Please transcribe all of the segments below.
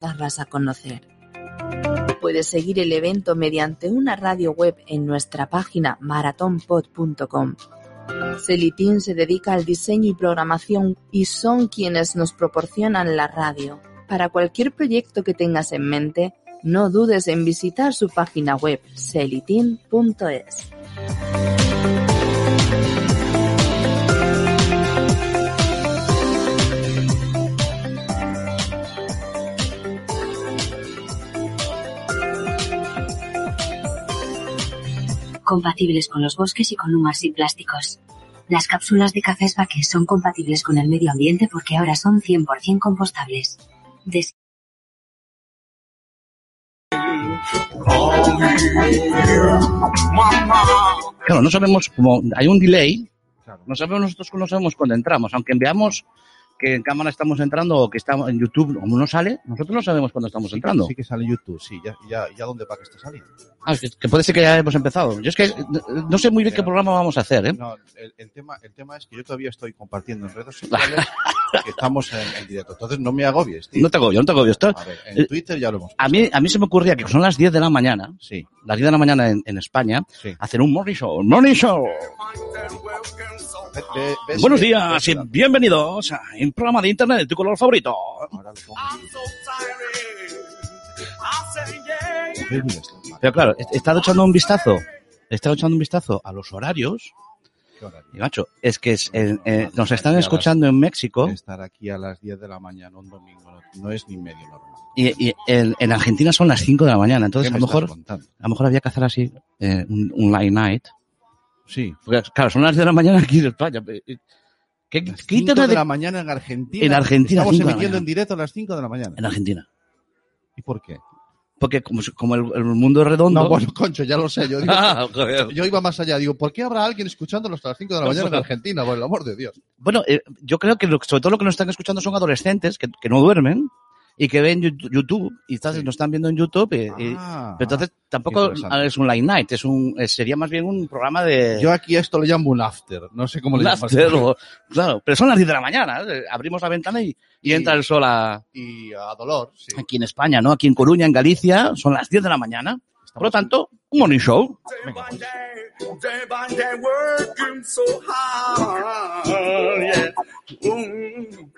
darlas a conocer. Puedes seguir el evento mediante una radio web en nuestra página maratonpod.com. Celitin se dedica al diseño y programación y son quienes nos proporcionan la radio. Para cualquier proyecto que tengas en mente, no dudes en visitar su página web celitin.es. compatibles con los bosques y con humas y plásticos. Las cápsulas de cafés Baque son compatibles con el medio ambiente porque ahora son 100% compostables. Claro, no sabemos cómo. Hay un delay. No sabemos nosotros cuándo entramos. Aunque veamos que en cámara estamos entrando o que estamos en YouTube, como no sale, nosotros no sabemos cuándo estamos entrando. Sí que sale YouTube, sí. Ya, ya, ya dónde va que está saliendo. Ah, es que- que puede ser que ya hemos empezado. Yo es que no sé muy bien qué programa vamos a hacer, ¿eh? No, el, el tema, el tema es que yo todavía estoy compartiendo en redes sociales que estamos en, en directo. Entonces no me agobies, tío. No te agobio, no te agobio. Esto- A ver, en Twitter ya lo hemos A mí, a mí se me ocurría que son las 10 de la mañana, Sí, las 10 de la mañana en, en España, sí. hacer un morning show. ¡Morning show! Ve- ve- ves Buenos días y bienvenidos a un programa de internet de tu color favorito. Ahora lo. Pero claro, he estado echando un vistazo, he estado echando un vistazo a los horarios. Y macho, es que es, eh, eh, nos están escuchando en México Estar aquí a las 10 de la mañana un domingo no, es ni medio normal. y, y en, en Argentina son las 5 de la mañana, entonces ¿Qué a lo mejor, contando? a lo mejor había que hacer así eh, un, un light night. Sí. Porque, claro, son las 10 de la mañana aquí en España. ¿Qué, Las qué 5 internet de de- la mañana en Argentina. En Argentina, Estamos emitiendo en directo a las 5 de la mañana. En Argentina. ¿Y por qué? Porque como, como el, el mundo es redondo... No, bueno, concho, ya lo sé. Yo, digo, Ah, yo iba más allá. Digo, ¿por qué habrá alguien escuchándolo hasta las 5 de la mañana en. Argentina? Por el amor de Dios. Bueno, eh, yo creo que lo- sobre todo lo que nos están escuchando son adolescentes que, que no duermen y que ven YouTube y estás- Sí. nos están viendo en YouTube. y- y- Ah, pero entonces tampoco es un light night, es un, eh, sería más bien un programa de... Yo aquí a esto le llamo un after. No sé cómo le un llamas. after o- claro, pero son las 10 de la mañana, ¿eh? abrimos la ventana y, y Y- entra el sol a- Y a dolor, sí. aquí en España, ¿no? Aquí en Coruña, en Galicia, son las 10 de la mañana. Por lo tanto, un morning show. Venga, pues. Day by day working so hard, yeah. Mm.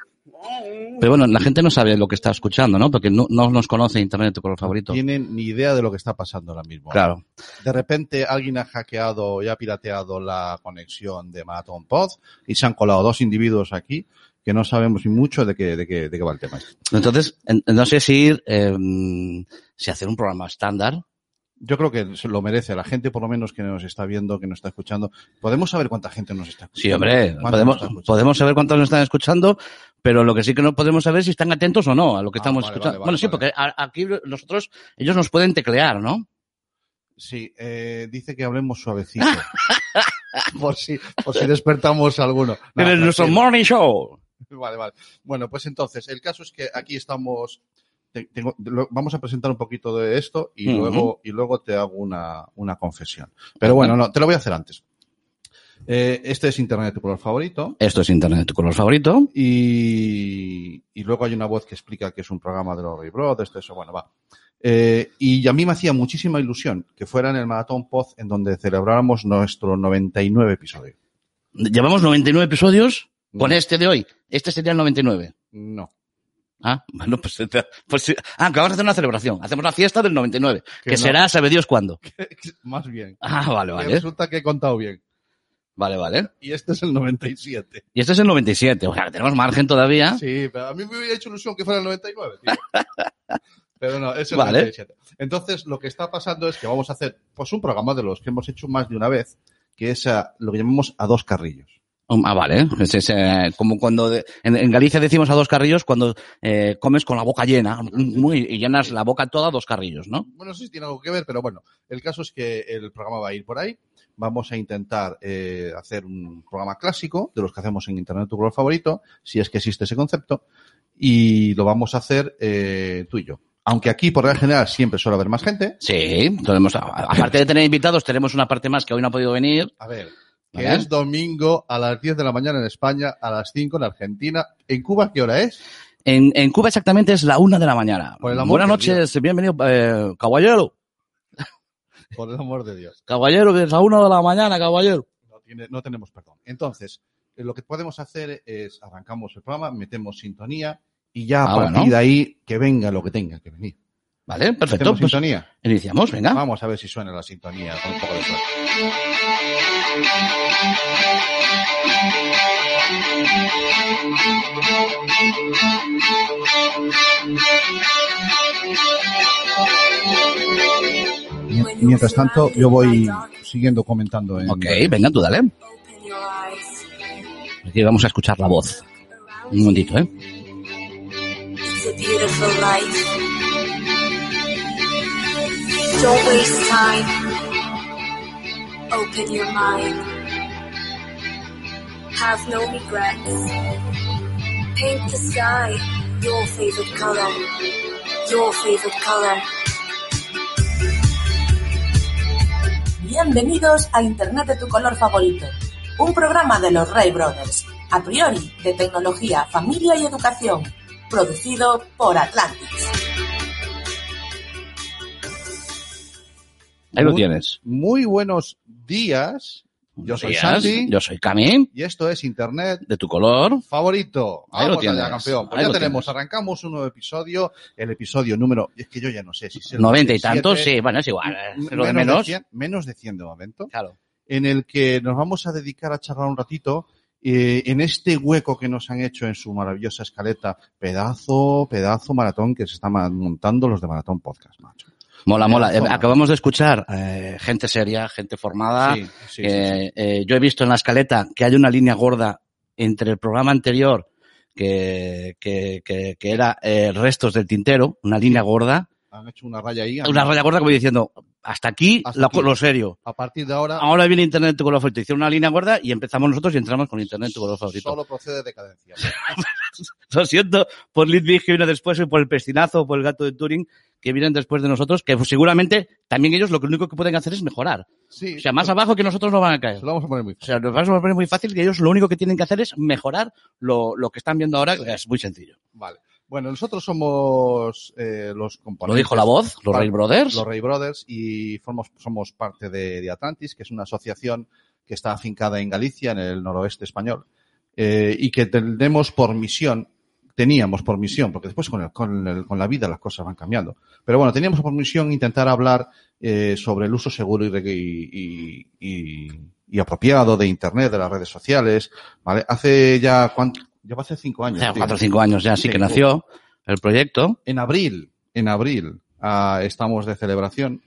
Pero bueno, la gente no sabe lo que está escuchando, ¿no? Porque no, no nos conoce Internet tu color favorito. tienen ni idea de lo que está pasando ahora mismo. Claro. De repente alguien ha hackeado y ha pirateado la conexión de Marathon Pod y se han colado dos individuos aquí que no sabemos ni mucho de qué, de qué, de qué va el tema. Entonces, en- no sé si, eh, si hacer un programa estándar. Yo creo que lo merece. La gente, por lo menos, que nos está viendo, que nos está escuchando. ¿Podemos saber cuánta gente nos está escuchando? Sí, hombre, ¿Cuánta podemos, escuchando? podemos saber cuántos nos están escuchando, pero lo que sí que no podemos saber es si están atentos o no a lo que Ah, estamos vale, escuchando. vale, bueno, sí, porque aquí nosotros, ellos nos pueden teclear, ¿no? Sí, eh, dice que hablemos suavecito. por si, por si despertamos a alguno. No, en nuestro morning show. Vale, vale. Bueno, pues entonces, el caso es que aquí estamos. Te- tengo- lo- vamos a presentar un poquito de esto y luego y luego te hago una, una confesión. Pero bueno, no, te lo voy a hacer antes. Eh, este es Internet tu color favorito. Esto es Internet, tu color favorito. Y, y luego hay una voz que explica que es un programa de los Ray Brothers, eso, bueno, va. Eh, y a mí me hacía muchísima ilusión que fuera en el Maratón Pod en donde celebráramos nuestro 99 episodio. Llevamos 99 episodios con este de hoy. Este sería el 99. No. Ah, bueno, pues, pues sí. Ah, que vamos a hacer una celebración. Hacemos la fiesta del 99, que, Que no. será, sabe Dios cuándo. Más bien. Ah, vale, vale. Resulta que he contado bien. Vale, vale. Y este es el 97. Y este es el 97, o sea, que tenemos margen todavía. Sí, pero a mí me hubiera hecho ilusión que fuera el 99, tío. Pero no, es el Vale. 97. Entonces, lo que está pasando es que vamos a hacer pues un programa de los que hemos hecho más de una vez, que es a- lo que llamamos a dos carrillos. Ah, vale. Es, es, eh, como cuando de- en, en Galicia decimos a dos carrillos cuando eh, comes con la boca llena muy, y llenas la boca toda a dos carrillos, ¿no? Bueno, si tiene algo que ver, pero bueno, el caso es que el programa va a ir por ahí. Vamos a intentar eh, hacer un programa clásico de los que hacemos en Internet tu color favorito, si es que existe ese concepto, y lo vamos a hacer eh, tú y yo. Aunque aquí, por regla general, siempre suele haber más gente. Sí, tenemos, aparte de tener invitados, tenemos una parte más que hoy no ha podido venir. A ver, que Vale. es domingo a las 10 de la mañana en España, a las 5 en Argentina. ¿En Cuba qué hora es? En, en Cuba exactamente es la una de la mañana. Buenas noches, bienvenido, eh, caballero. Por el amor de Dios. Caballero, que es la una de la mañana, caballero. No, tiene- no tenemos perdón. Entonces, eh, lo que podemos hacer es arrancamos el programa, metemos sintonía y ya a Ah, partir bueno. de ahí que venga lo que tenga que venir. Vale, perfecto. ¿Metemos Pues sintonía? iniciamos, venga. Vamos a ver si suena la sintonía con un poco de suerte. Mientras tanto, yo voy siguiendo comentando en... Ok, venga, tú dale. Aquí vamos a escuchar la voz. Un momentito, ¿eh? Don't waste time. Open your mind. Have no regrets. Paint the sky your favorite color. Your favorite color. Bienvenidos a Internet de tu color favorito, un programa de los Ray Brothers, a priori de tecnología, familia y educación, producido por Atlantis. Ahí lo tienes. Muy buenos días. Yo soy Días, Santi Yo soy Cami, y esto es Internet de tu color. favorito. Ahí lo allá, tienes. campeón. Pues Ahí ya lo tenemos, tienes. arrancamos un nuevo episodio, el episodio número, es que yo ya no sé si es el Noventa y 97, tantos, sí, bueno, es igual. eh, m- Lo de menos, menos. 100, menos de 100 de momento, Claro. en el que nos vamos a dedicar a charlar un ratito eh, en este hueco que nos han hecho en su maravillosa escaleta, pedazo, pedazo maratón que se está montando los de Maratón Podcast, macho. Mola, mola. Eh, acabamos de escuchar eh, gente seria, gente formada. Sí, sí, sí, Eh, sí. eh, yo he visto en la escaleta que hay una línea gorda entre el programa anterior que, que, que, que era eh, restos del tintero, una línea gorda, Han hecho una raya ahí. una raya gorda como diciendo, hasta aquí, Hasta lo, aquí. lo serio. A partir de ahora, Ahora viene Internet tu color favorito. Hicieron una línea gorda y empezamos nosotros y entramos con Internet tu color favorito. solo procede decadencia. Lo siento por Lidwig que vino después y por el pestinazo o por el gato de Turing que vienen después de nosotros, que seguramente también ellos lo único que pueden hacer es mejorar. Sí, O sea, más abajo que nosotros no van a caer. Se lo vamos a poner muy O sea, nos vamos a poner muy fácil que ellos lo único que tienen que hacer es mejorar lo, lo que están viendo ahora, que es muy sencillo. Vale. Bueno, nosotros somos eh, los componentes. Lo dijo la voz, los Ray Brothers. Los Ray Brothers y formos, somos parte de, de Atlantis, que es una asociación que está afincada en Galicia, en el noroeste español, eh, y que tenemos por misión, teníamos por misión, porque después con, el- con, el- con la vida las cosas van cambiando, pero bueno, teníamos por misión intentar hablar eh, sobre el uso seguro y, y, y- y- y apropiado de Internet, de las redes sociales, ¿vale? Hace ya, ¿cuánto? Lleva hace cinco años. Hace cuatro o cinco años ya sí Sí, que nació el proyecto. en abril, en abril, ah, estamos de celebración.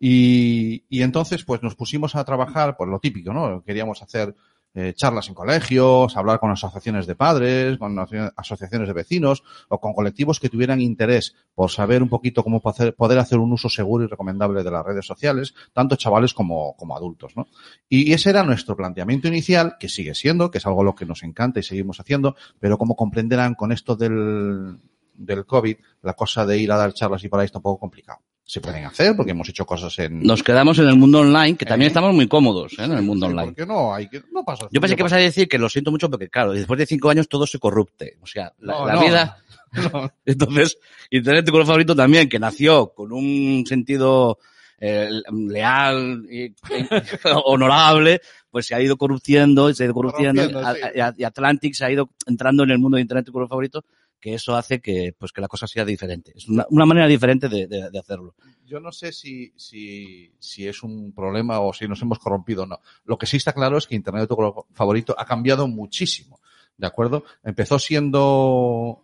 Y, y entonces, pues nos pusimos a trabajar, pues lo típico, ¿no? Queríamos hacer eh, charlas en colegios, hablar con asociaciones de padres, con aso- asociaciones de vecinos o con colectivos que tuvieran interés por saber un poquito cómo poder hacer un uso seguro y recomendable de las redes sociales, tanto chavales como, como adultos, ¿no? Y ese era nuestro planteamiento inicial, que sigue siendo, que es algo lo que nos encanta y seguimos haciendo, pero como comprenderán con esto del, del COVID, la cosa de ir a dar charlas y por ahí está un poco complicado. Se pueden hacer porque hemos hecho cosas en... Nos quedamos en el mundo online, que también Eh. estamos muy cómodos ¿eh? en el mundo Sí, online. porque no, hay que, no pasa. Yo pensé que ibas a decir que lo siento mucho porque, claro, después de cinco años todo se corrupte. O sea, la, No, la no. vida... No. Entonces, Internet tu color favorito también, que nació con un sentido eh, leal y, y honorable, pues se ha ido corruptiendo, se ha ido corruptiendo, sí. a- y Atlantic se ha ido entrando en el mundo de Internet tu color favorito, que eso hace que, pues, que la cosa sea diferente. Es una, una manera diferente de, de- hacerlo. Yo no sé si, si, si es un problema o si nos hemos corrompido o no. Lo que sí está claro es que Internet de tu favorito ha cambiado muchísimo. ¿De acuerdo? Empezó siendo,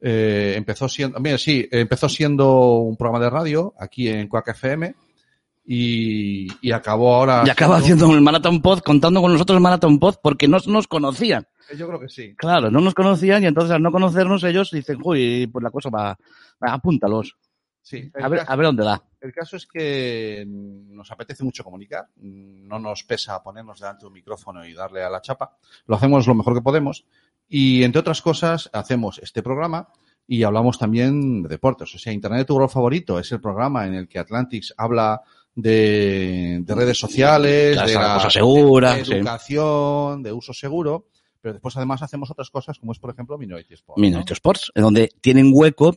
eh, empezó siendo, mira, sí, empezó siendo un programa de radio aquí en Quack FM y, y acabó ahora. Y acaba haciendo el Marathon Pod, contando con nosotros el Marathon Pod, porque no nos conocían. Yo creo que sí. Claro, no nos conocían y entonces al no conocernos ellos dicen, uy, pues la cosa va, va, apúntalos. Sí. A ver, a ver dónde da. El caso es que nos apetece mucho comunicar, no nos pesa ponernos delante de un micrófono y darle a la chapa, lo hacemos lo mejor que podemos y entre otras cosas hacemos este programa y hablamos también de deportes, o sea, Internet tu rol favorito es el programa en el que Atlantics habla de, de redes sociales, de, la- cosa segura, de educación, de uso seguro, pero después además hacemos otras cosas como es por ejemplo Minority Sport. ¿no? Minority Sports, en donde tienen hueco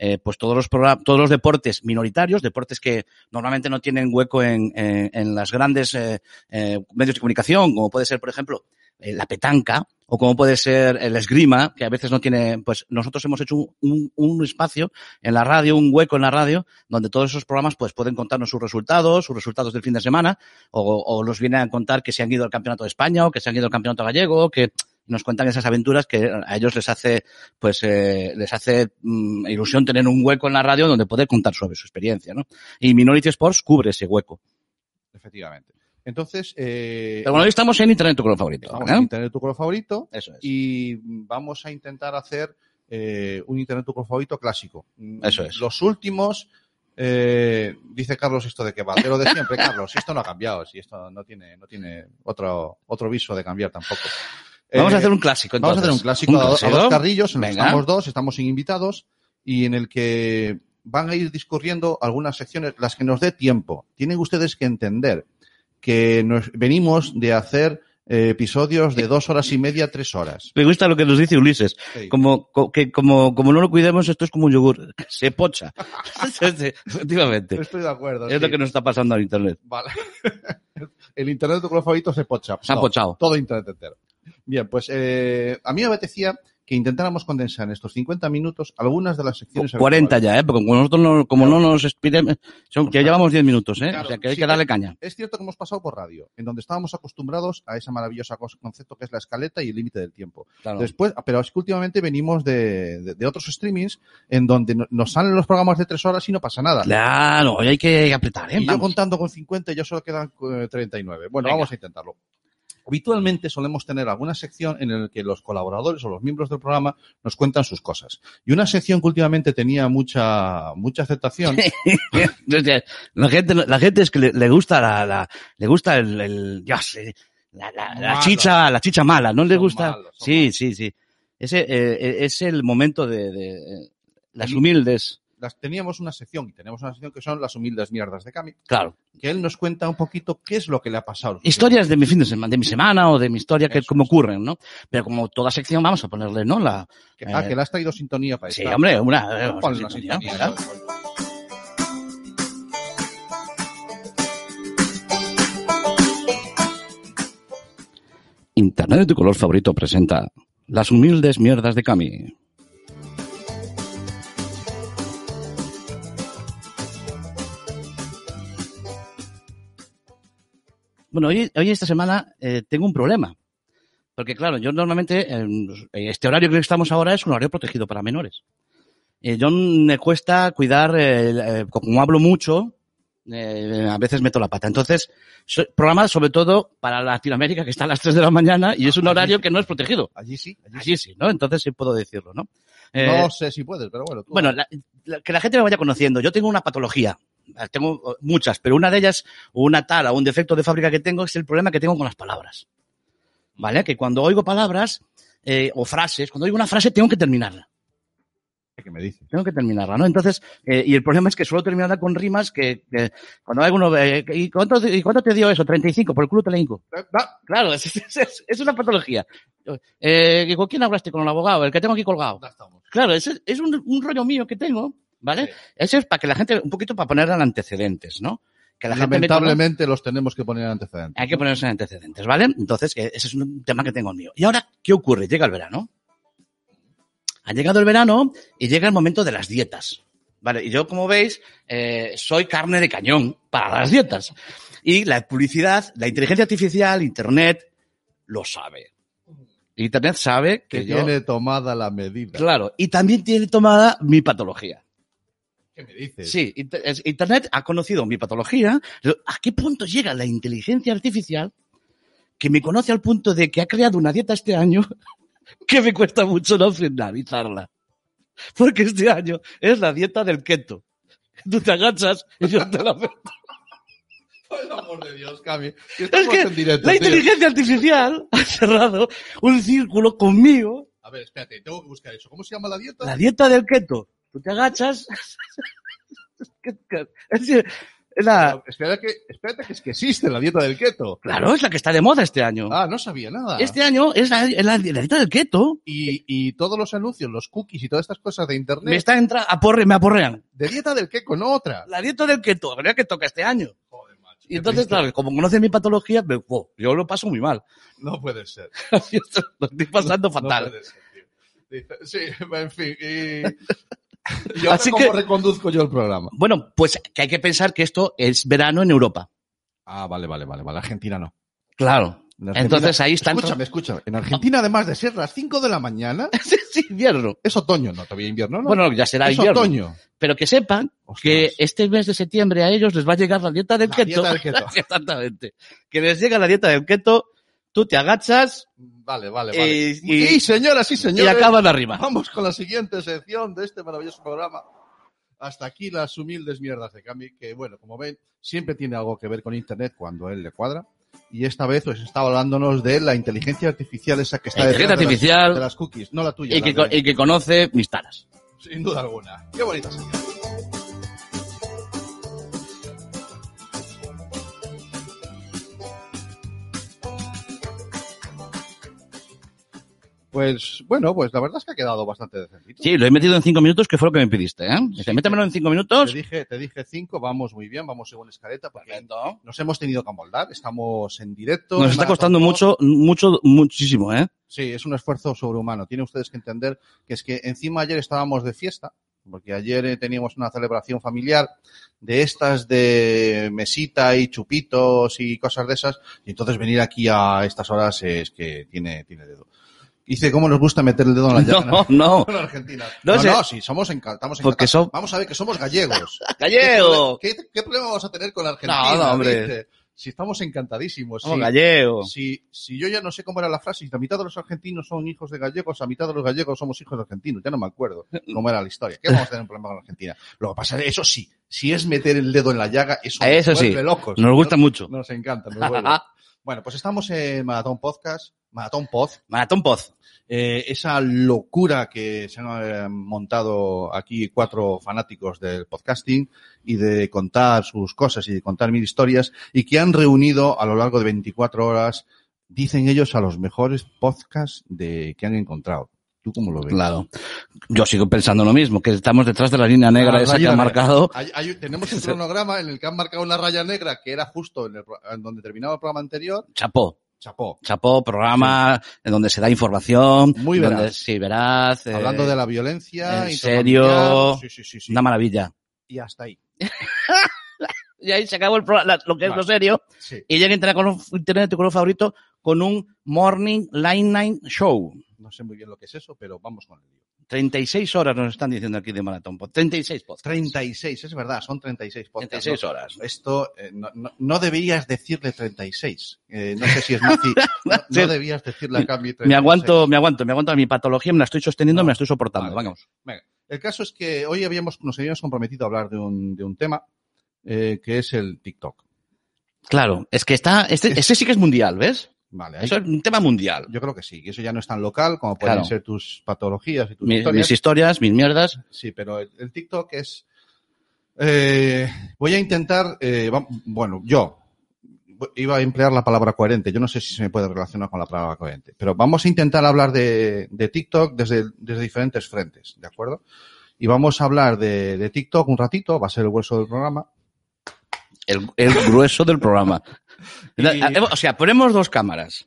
eh, pues todos los todos los deportes minoritarios, deportes que normalmente no tienen hueco en, en, en las grandes eh, eh, medios de comunicación, como puede ser, por ejemplo, eh, la petanca, o como puede ser el esgrima, que a veces no tiene, pues nosotros hemos hecho un, un, un espacio en la radio, un hueco en la radio, donde todos esos programas pues pueden contarnos sus resultados, sus resultados del fin de semana, o, o nos vienen a contar que se han ido al campeonato de España, o que se han ido al campeonato gallego, que nos cuentan esas aventuras que a ellos les hace, pues, eh, les hace mm, ilusión tener un hueco en la radio donde poder contar sobre su experiencia, ¿no? Y Minority Sports cubre ese hueco. Efectivamente. Entonces, eh, Pero bueno, hoy estamos en Internet tu color favorito. ¿eh? a Internet tu color favorito Eso es. y vamos a intentar hacer eh, un Internet tu color favorito clásico. Mm, Eso es. Los últimos, eh, dice Carlos esto de que va, de lo de siempre, Carlos, si esto no ha cambiado, si esto no tiene, no tiene otro, otro viso de cambiar tampoco. Vamos Eh, a hacer un clásico, Vamos a hacer un entonces. clásico, Un a, a clásico. dos carrillos, en estamos dos, estamos sin invitados y en el que van a ir discurriendo algunas secciones, las que nos dé tiempo. Tienen ustedes que entender que nos, venimos de hacer eh, episodios de dos horas y media, tres horas. Me gusta lo que nos dice Ulises. Sí. Como, co- que como, como no lo cuidemos, esto es como un yogur. Se pocha. Efectivamente. Estoy de acuerdo. Es sí. lo que nos está pasando en Internet. Vale. El internet de tu color favorito se pocha. Se ha pochado. Todo internet entero. Bien, pues eh, a mí me apetecía que intentáramos condensar en estos 50 minutos algunas de las secciones. 40 habituales. ya, ¿eh? Porque como nosotros no, como no nos expiremos, son, que llevamos 10 minutos, ¿eh? Claro, o sea que hay sí, que darle caña. Es cierto que hemos pasado por radio, en donde estábamos acostumbrados a ese maravilloso concepto que es la escaleta y el límite del tiempo. Claro. Después, pero es que últimamente venimos de, de- de otros streamings en donde no- nos salen los programas de tres horas y no pasa nada. Claro, hoy hay que apretar, ¿eh? Y yo contando con 50 ya solo quedan eh, 39. Bueno, Venga. vamos a intentarlo. Habitualmente solemos tener alguna sección en la que los colaboradores o los miembros del programa nos cuentan sus cosas. Y una sección que últimamente tenía mucha, mucha aceptación. La gente, la gente es que le, le gusta la, la- le gusta el, el sé, la, la- la Malos. chicha, la chicha mala, ¿no le Son gusta? malos, sí, sí, sí. Ese eh, es el momento de, de, eh, las humildes. Las, teníamos una sección y tenemos una sección que son las humildes mierdas de Cami, Claro. que él nos cuenta un poquito qué es lo que le ha pasado. Historias de mi fin de semana, de mi semana o de mi historia que Eso como ocurren, ¿no? Pero como toda sección vamos a ponerle, ¿no? La, Que, ah, eh, que le has traído sintonía para sí, esta. hombre, una, eh, Ponle una sintonía, sintonía. ¿verdad? Internet de tu color favorito presenta Las humildes mierdas de Cami. Bueno, hoy, hoy esta semana eh, tengo un problema. Porque claro, yo normalmente, eh, este horario que estamos ahora es un horario protegido para menores. Eh, yo me cuesta cuidar, eh, como hablo mucho, eh, a veces meto la pata. Entonces, so- programa sobre todo para Latinoamérica, que está a las 3 de la mañana y es un horario que no es protegido. Allí sí, allí sí. Allí sí, ¿no? Entonces sí puedo decirlo, ¿no? Eh, No sé si puedes, pero bueno. tú- bueno, la- la- que la gente me vaya conociendo. Yo tengo una patología. Tengo eh, muchas, pero una de ellas, una tara, o un defecto de fábrica que tengo, es el problema que tengo con las palabras. ¿Vale? Que cuando oigo palabras eh, o frases, cuando oigo una frase, tengo que terminarla. ¿Qué me dices? Tengo que terminarla, ¿no? Entonces, eh, y el problema es que suelo terminarla con rimas que, que cuando hay uno, eh, ¿y, cuánto, ¿y cuánto te dio eso? 35, por el culo te la hinco. Ah, Claro, es, es- es- es una patología. Eh, ¿Con quién hablaste? Con el abogado, el que tengo aquí colgado. Claro, ese es un, un rollo mío que tengo, ¿vale? Sí. Eso es para que la gente, un poquito para poner en antecedentes, ¿no? Que la gente Lamentablemente los tenemos que poner en antecedentes. hay que ponerse en antecedentes, ¿vale? Entonces, que ese es un tema que tengo mío. Y ahora, ¿qué ocurre? Llega el verano. Ha llegado el verano y llega el momento de las dietas. Vale, y yo, como veis, eh, soy carne de cañón para las dietas. Y la publicidad, la inteligencia artificial, Internet, lo sabe. Internet sabe que, Que yo... tiene tomada la medida. Claro, y también tiene tomada mi patología. ¿Qué me dices? Sí, Internet ha conocido mi patología. ¿A qué punto llega la inteligencia artificial que me conoce al punto de que ha creado una dieta este año que me cuesta mucho no finalizarla? Porque este año es la dieta del keto. Tú te agachas y yo te la. Por el amor de Dios, Cami. Es que en directo, la tío. inteligencia artificial ha cerrado un círculo conmigo. A ver, espérate, tengo que buscar eso. ¿Cómo se llama la dieta? La dieta del keto. Tú te agachas. Es decir, es la- No, espérate, que, espérate que es que existe la dieta del keto. claro, es la que está de moda este año. Ah, no sabía nada. Este año es la, es la- la dieta del keto. Y, y todos los anuncios, los cookies y todas estas cosas de internet, Me está entrando, aporre, me aporrean. de dieta del keto, no otra. La dieta del keto, la que toca este año. Joder, macho. Y entonces, claro, como conoce mi patología, me- yo lo paso muy mal. No puede ser. Lo estoy pasando No fatal. puede ser, tío. Sí, en fin. Y, y ahora Así cómo que- reconduzco yo el programa. Bueno, pues que hay que pensar que esto es verano en Europa. Ah, vale, vale, vale, vale. Argentina no. Claro. En Argentina- Entonces ahí están. Escúchame, escúchame. En Argentina, además de ser las 5 de la mañana, es invierno. es otoño. No, todavía invierno, ¿no? Bueno, ya será es invierno. otoño. Pero que sepan Ostras. que este mes de septiembre a ellos les va a llegar la dieta del La keto. dieta del keto. Exactamente. Que les llega la dieta del keto, tú te agachas Vale, vale, vale. Y- y- y señoras y y señores, acaban arriba. vamos con la siguiente sección de este maravilloso programa. Hasta aquí las humildes mierdas de Cami, que bueno, como ven, siempre tiene algo que ver con Internet cuando a él le cuadra. Y esta vez os está hablándonos de la inteligencia artificial esa que está inteligencia de las- artificial. de las cookies, no la tuya. Y la que, de- y que conoce mis taras. Sin duda alguna. Qué bonita sección. Pues bueno, pues la verdad es que ha quedado bastante decentito. Sí, lo he metido en cinco minutos, que fue lo que me pediste, ¿eh? Dice, métemelo en cinco minutos. Te dije, te dije cinco, vamos muy bien, vamos según escaleta, porque Perfecto. nos hemos tenido que amoldar, estamos en directo. Nos está costando mucho, mucho, muchísimo, ¿eh? Sí, es un esfuerzo sobrehumano. Tienen ustedes que entender que es que encima ayer estábamos de fiesta, porque ayer eh, teníamos una celebración familiar de estas de mesita y chupitos y cosas de esas, y entonces venir aquí a estas horas es que tiene, tiene dedo. Dice, ¿cómo nos gusta meter el dedo en la llaga? No, no. en Argentina. No No, sé. no, sí, somos Porque encantados. son- Vamos a ver que somos gallegos. ¡Gallego! ¿Qué, qué problema vamos a tener con Argentina? No, no, hombre. Si estamos encantadísimos. Somos sí. gallegos. Si, si yo ya no sé cómo era la frase, si la mitad de los argentinos son hijos de gallegos, a mitad de los gallegos somos hijos de argentinos, ya no me acuerdo cómo era la historia. ¿Qué vamos a tener un problema con Argentina? Lo que pasa es, eso sí, si es meter el dedo en la llaga, eso, Eso nos sí, vuelve locos. nos gusta mucho. Nos encanta, nos vuelve. Bueno, pues estamos en Maratón Podcast, Maratón Pod, Maratón Poz. eh, esa locura que se han eh, montado aquí cuatro fanáticos del podcasting y de contar sus cosas y de contar mil historias y que han reunido a lo largo de 24 horas, dicen ellos, a los mejores podcasts de, que han encontrado. ¿Tú cómo lo ves? Claro. Yo sigo pensando lo mismo, que estamos detrás de la línea negra La esa que raya ha negra. marcado. Hay- hay- tenemos un cronograma en el que han marcado una raya negra que era justo en, el en donde terminaba el programa anterior. Chapó. Chapó. Chapó, programa en donde se da información. Muy donde, veraz. Sí, veraz. eh, Hablando de la violencia. en serio. Sí, sí, sí, sí. Una maravilla. Y hasta ahí. Y ahí se acabó el pro- la- lo que es lo serio. Sí. Y llega Internet, con, Internet tu color favorito con un Morning Line Night Show. No sé muy bien lo que es eso, pero vamos con el lío. 36 horas nos están diciendo aquí de Maratón Pod. 36 podcasts. 36, es verdad, son 36 podcasts. 36 ¿no? horas. Esto, eh, no, no- no deberías decirle 36. Eh, no sé si es nazi. No, debías decirle a cambio 36. Me aguanto, me aguanto, me aguanto. Mi patología me la estoy sosteniendo, me la estoy soportando. Vale. Vamos. Venga, el caso es que hoy habíamos, nos habíamos comprometido a hablar de un, de un tema eh, que es el TikTok. Claro, es que está, este, este sí que es mundial, ¿ves? Vale, Eso es un tema mundial. yo creo que sí, que eso ya no es tan local como pueden Claro. ser tus patologías y tus Mis, historias. mis historias, mis mierdas. Sí, pero el, el TikTok es. eh, voy a intentar. eh, bueno, yo iba a emplear la palabra coherente. Yo no sé si se me puede relacionar con la palabra coherente. Pero vamos a intentar hablar de, de TikTok desde, desde diferentes frentes, ¿de acuerdo? Y vamos a hablar de, de TikTok un ratito, va a ser el hueso del programa. El, el grueso del programa. Y- O sea, ponemos dos cámaras.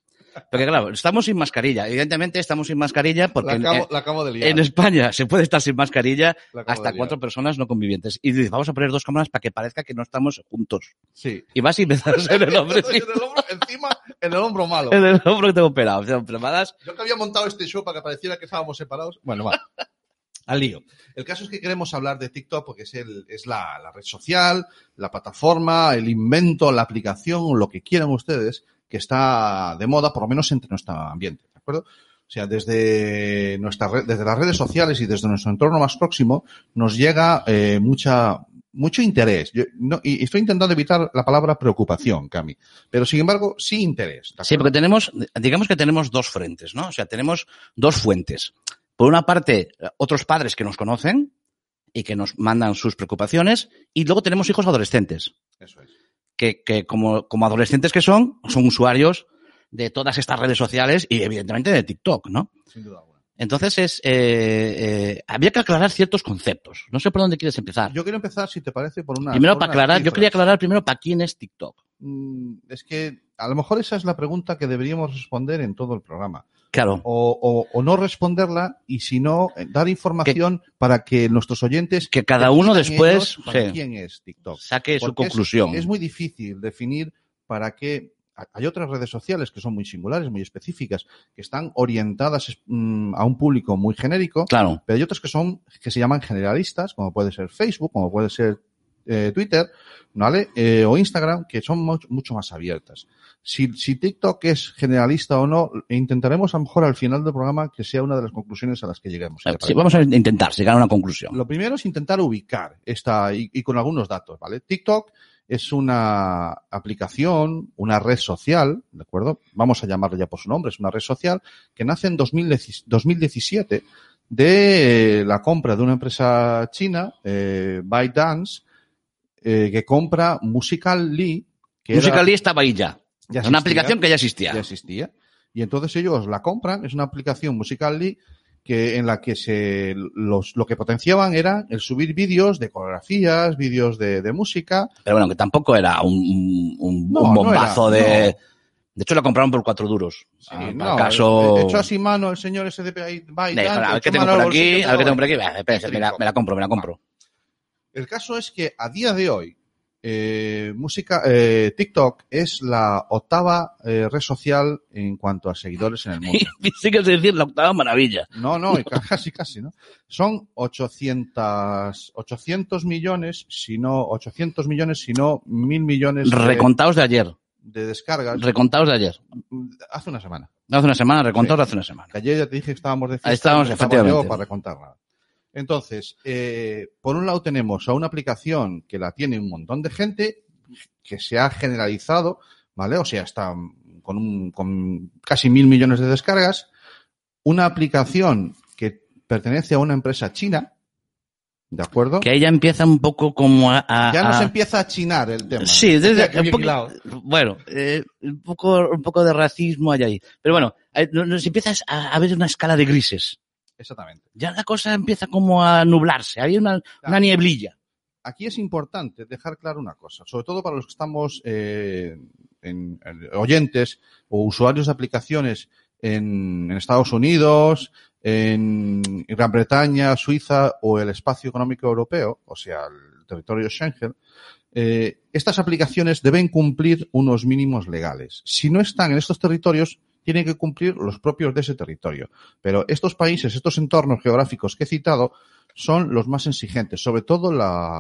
Porque claro, estamos sin mascarilla. Evidentemente estamos sin mascarilla porque La en, acabo, la acabo de liar. en España se puede estar sin mascarilla hasta cuatro personas no convivientes. Y dices, vamos a poner dos cámaras para que parezca que no estamos juntos. Sí. Y vas y me das en el hombro, en el hombro, encima, en el hombro malo. en el hombro que tengo operado. O sea. Yo que había montado este show para que pareciera que estábamos separados. Bueno, va. Al lío. El caso es que queremos hablar de TikTok porque es, el, es la, la red social, la plataforma, el invento, la aplicación, lo que quieran ustedes, que está de moda, por lo menos entre nuestro ambiente, ¿de acuerdo? O sea, desde, nuestra red, desde las redes sociales y desde nuestro entorno más próximo nos llega eh, mucha, mucho interés. Yo, no, y estoy intentando evitar la palabra preocupación, Cami. Pero sin embargo, sí interés. ¿de Sí, porque tenemos, digamos que tenemos dos frentes, ¿no? O sea, tenemos dos fuentes. Por una parte, otros padres que nos conocen y que nos mandan sus preocupaciones, y luego tenemos hijos adolescentes, Eso es. que, que como, como adolescentes que son, son usuarios de todas estas redes sociales y evidentemente de TikTok, ¿no? Sin duda alguna. Entonces es, eh, eh, había que aclarar ciertos conceptos. No sé por dónde quieres empezar. Yo quiero empezar, si te parece, por una. primero por para aclarar, yo quería aclarar primero para quién es TikTok. Mm, Es que a lo mejor esa es la pregunta que deberíamos responder en todo el programa. Claro. O, o- o no responderla y si no, eh, dar información para que nuestros oyentes. Que cada uno después, sí. quién es TikTok. Saque su Porque conclusión. Es, muy difícil definir para qué. Hay otras redes sociales que son muy singulares, muy específicas, que están orientadas mm, a un público muy genérico, Claro. pero hay otras que son que se llaman generalistas, como puede ser Facebook, como puede ser eh, Twitter, ¿vale? Eh, o Instagram, que son much- mucho más abiertas. Si, si TikTok es generalista o no, intentaremos a lo mejor al final del programa que sea una de las conclusiones a las que lleguemos. ¿te Sí, parece? vamos a intentar llegar a una conclusión. Lo primero es intentar ubicar esta y, y con algunos datos, ¿vale? TikTok es una aplicación, una red social, ¿de acuerdo? Vamos a llamarla ya por su nombre, es una red social que nace en 2010 2017 de la compra de una empresa china, eh, ByteDance, eh, que compra Musical.ly, Musical.ly estaba ahí ya. ya Es una existía, aplicación que ya existía. ya existía. Y entonces ellos la compran, es una aplicación Musical.ly que en la que se los lo que potenciaban era el subir vídeos de coreografías, vídeos de, de música. Pero bueno, que tampoco era un, un, No, un no bombazo era, de... no. De hecho, la compraron por cuatro duros. Sí, Ah, no, caso... echó así mano el señor SDP ahí, va y de, tal, a ver qué tengo por aquí, a ver qué tengo por aquí. la, me la compro, me la compro. El caso es que a día de hoy, eh, música, eh, TikTok es la octava eh, red social en cuanto a seguidores en el mundo. Y sigues decir la octava maravilla. No, no, casi, casi, ¿no? Son 800, 800 millones, si no, 800 millones, si no, mil millones de, Recontados de ayer. de descargas Recontados de ayer. hace una semana. Hace una semana, recontados de hace una semana. Que ayer ya te dije que estábamos de fiesta. Ahí estábamos, no estaba efectivamente. yo para recontar nada. Entonces, eh, por un lado tenemos a una aplicación que la tiene un montón de gente, que se ha generalizado, ¿vale? O sea, está con, un, con casi mil millones de descargas. Una aplicación que pertenece a una empresa china, ¿de acuerdo? Que ahí ya empieza un poco como a... a- Ya nos a- empieza a chinar el tema. Sí, desde, un poco- hilado. bueno, eh, un poco, un poco de racismo hay ahí. Pero bueno, eh, no- nos empiezas a, a ver una escala de grises. Exactamente. Ya la cosa empieza como a nublarse. Hay una, una nieblilla. aquí es importante dejar claro una cosa, sobre todo para los que estamos eh, en, en oyentes o usuarios de aplicaciones en, en Estados Unidos, en Gran Bretaña, Suiza o el espacio económico europeo, o sea, el territorio Schengen, eh, estas aplicaciones deben cumplir unos mínimos legales. Si no están en estos territorios, tienen que cumplir los propios de ese territorio. Pero estos países, estos entornos geográficos que he citado, son los más exigentes, sobre todo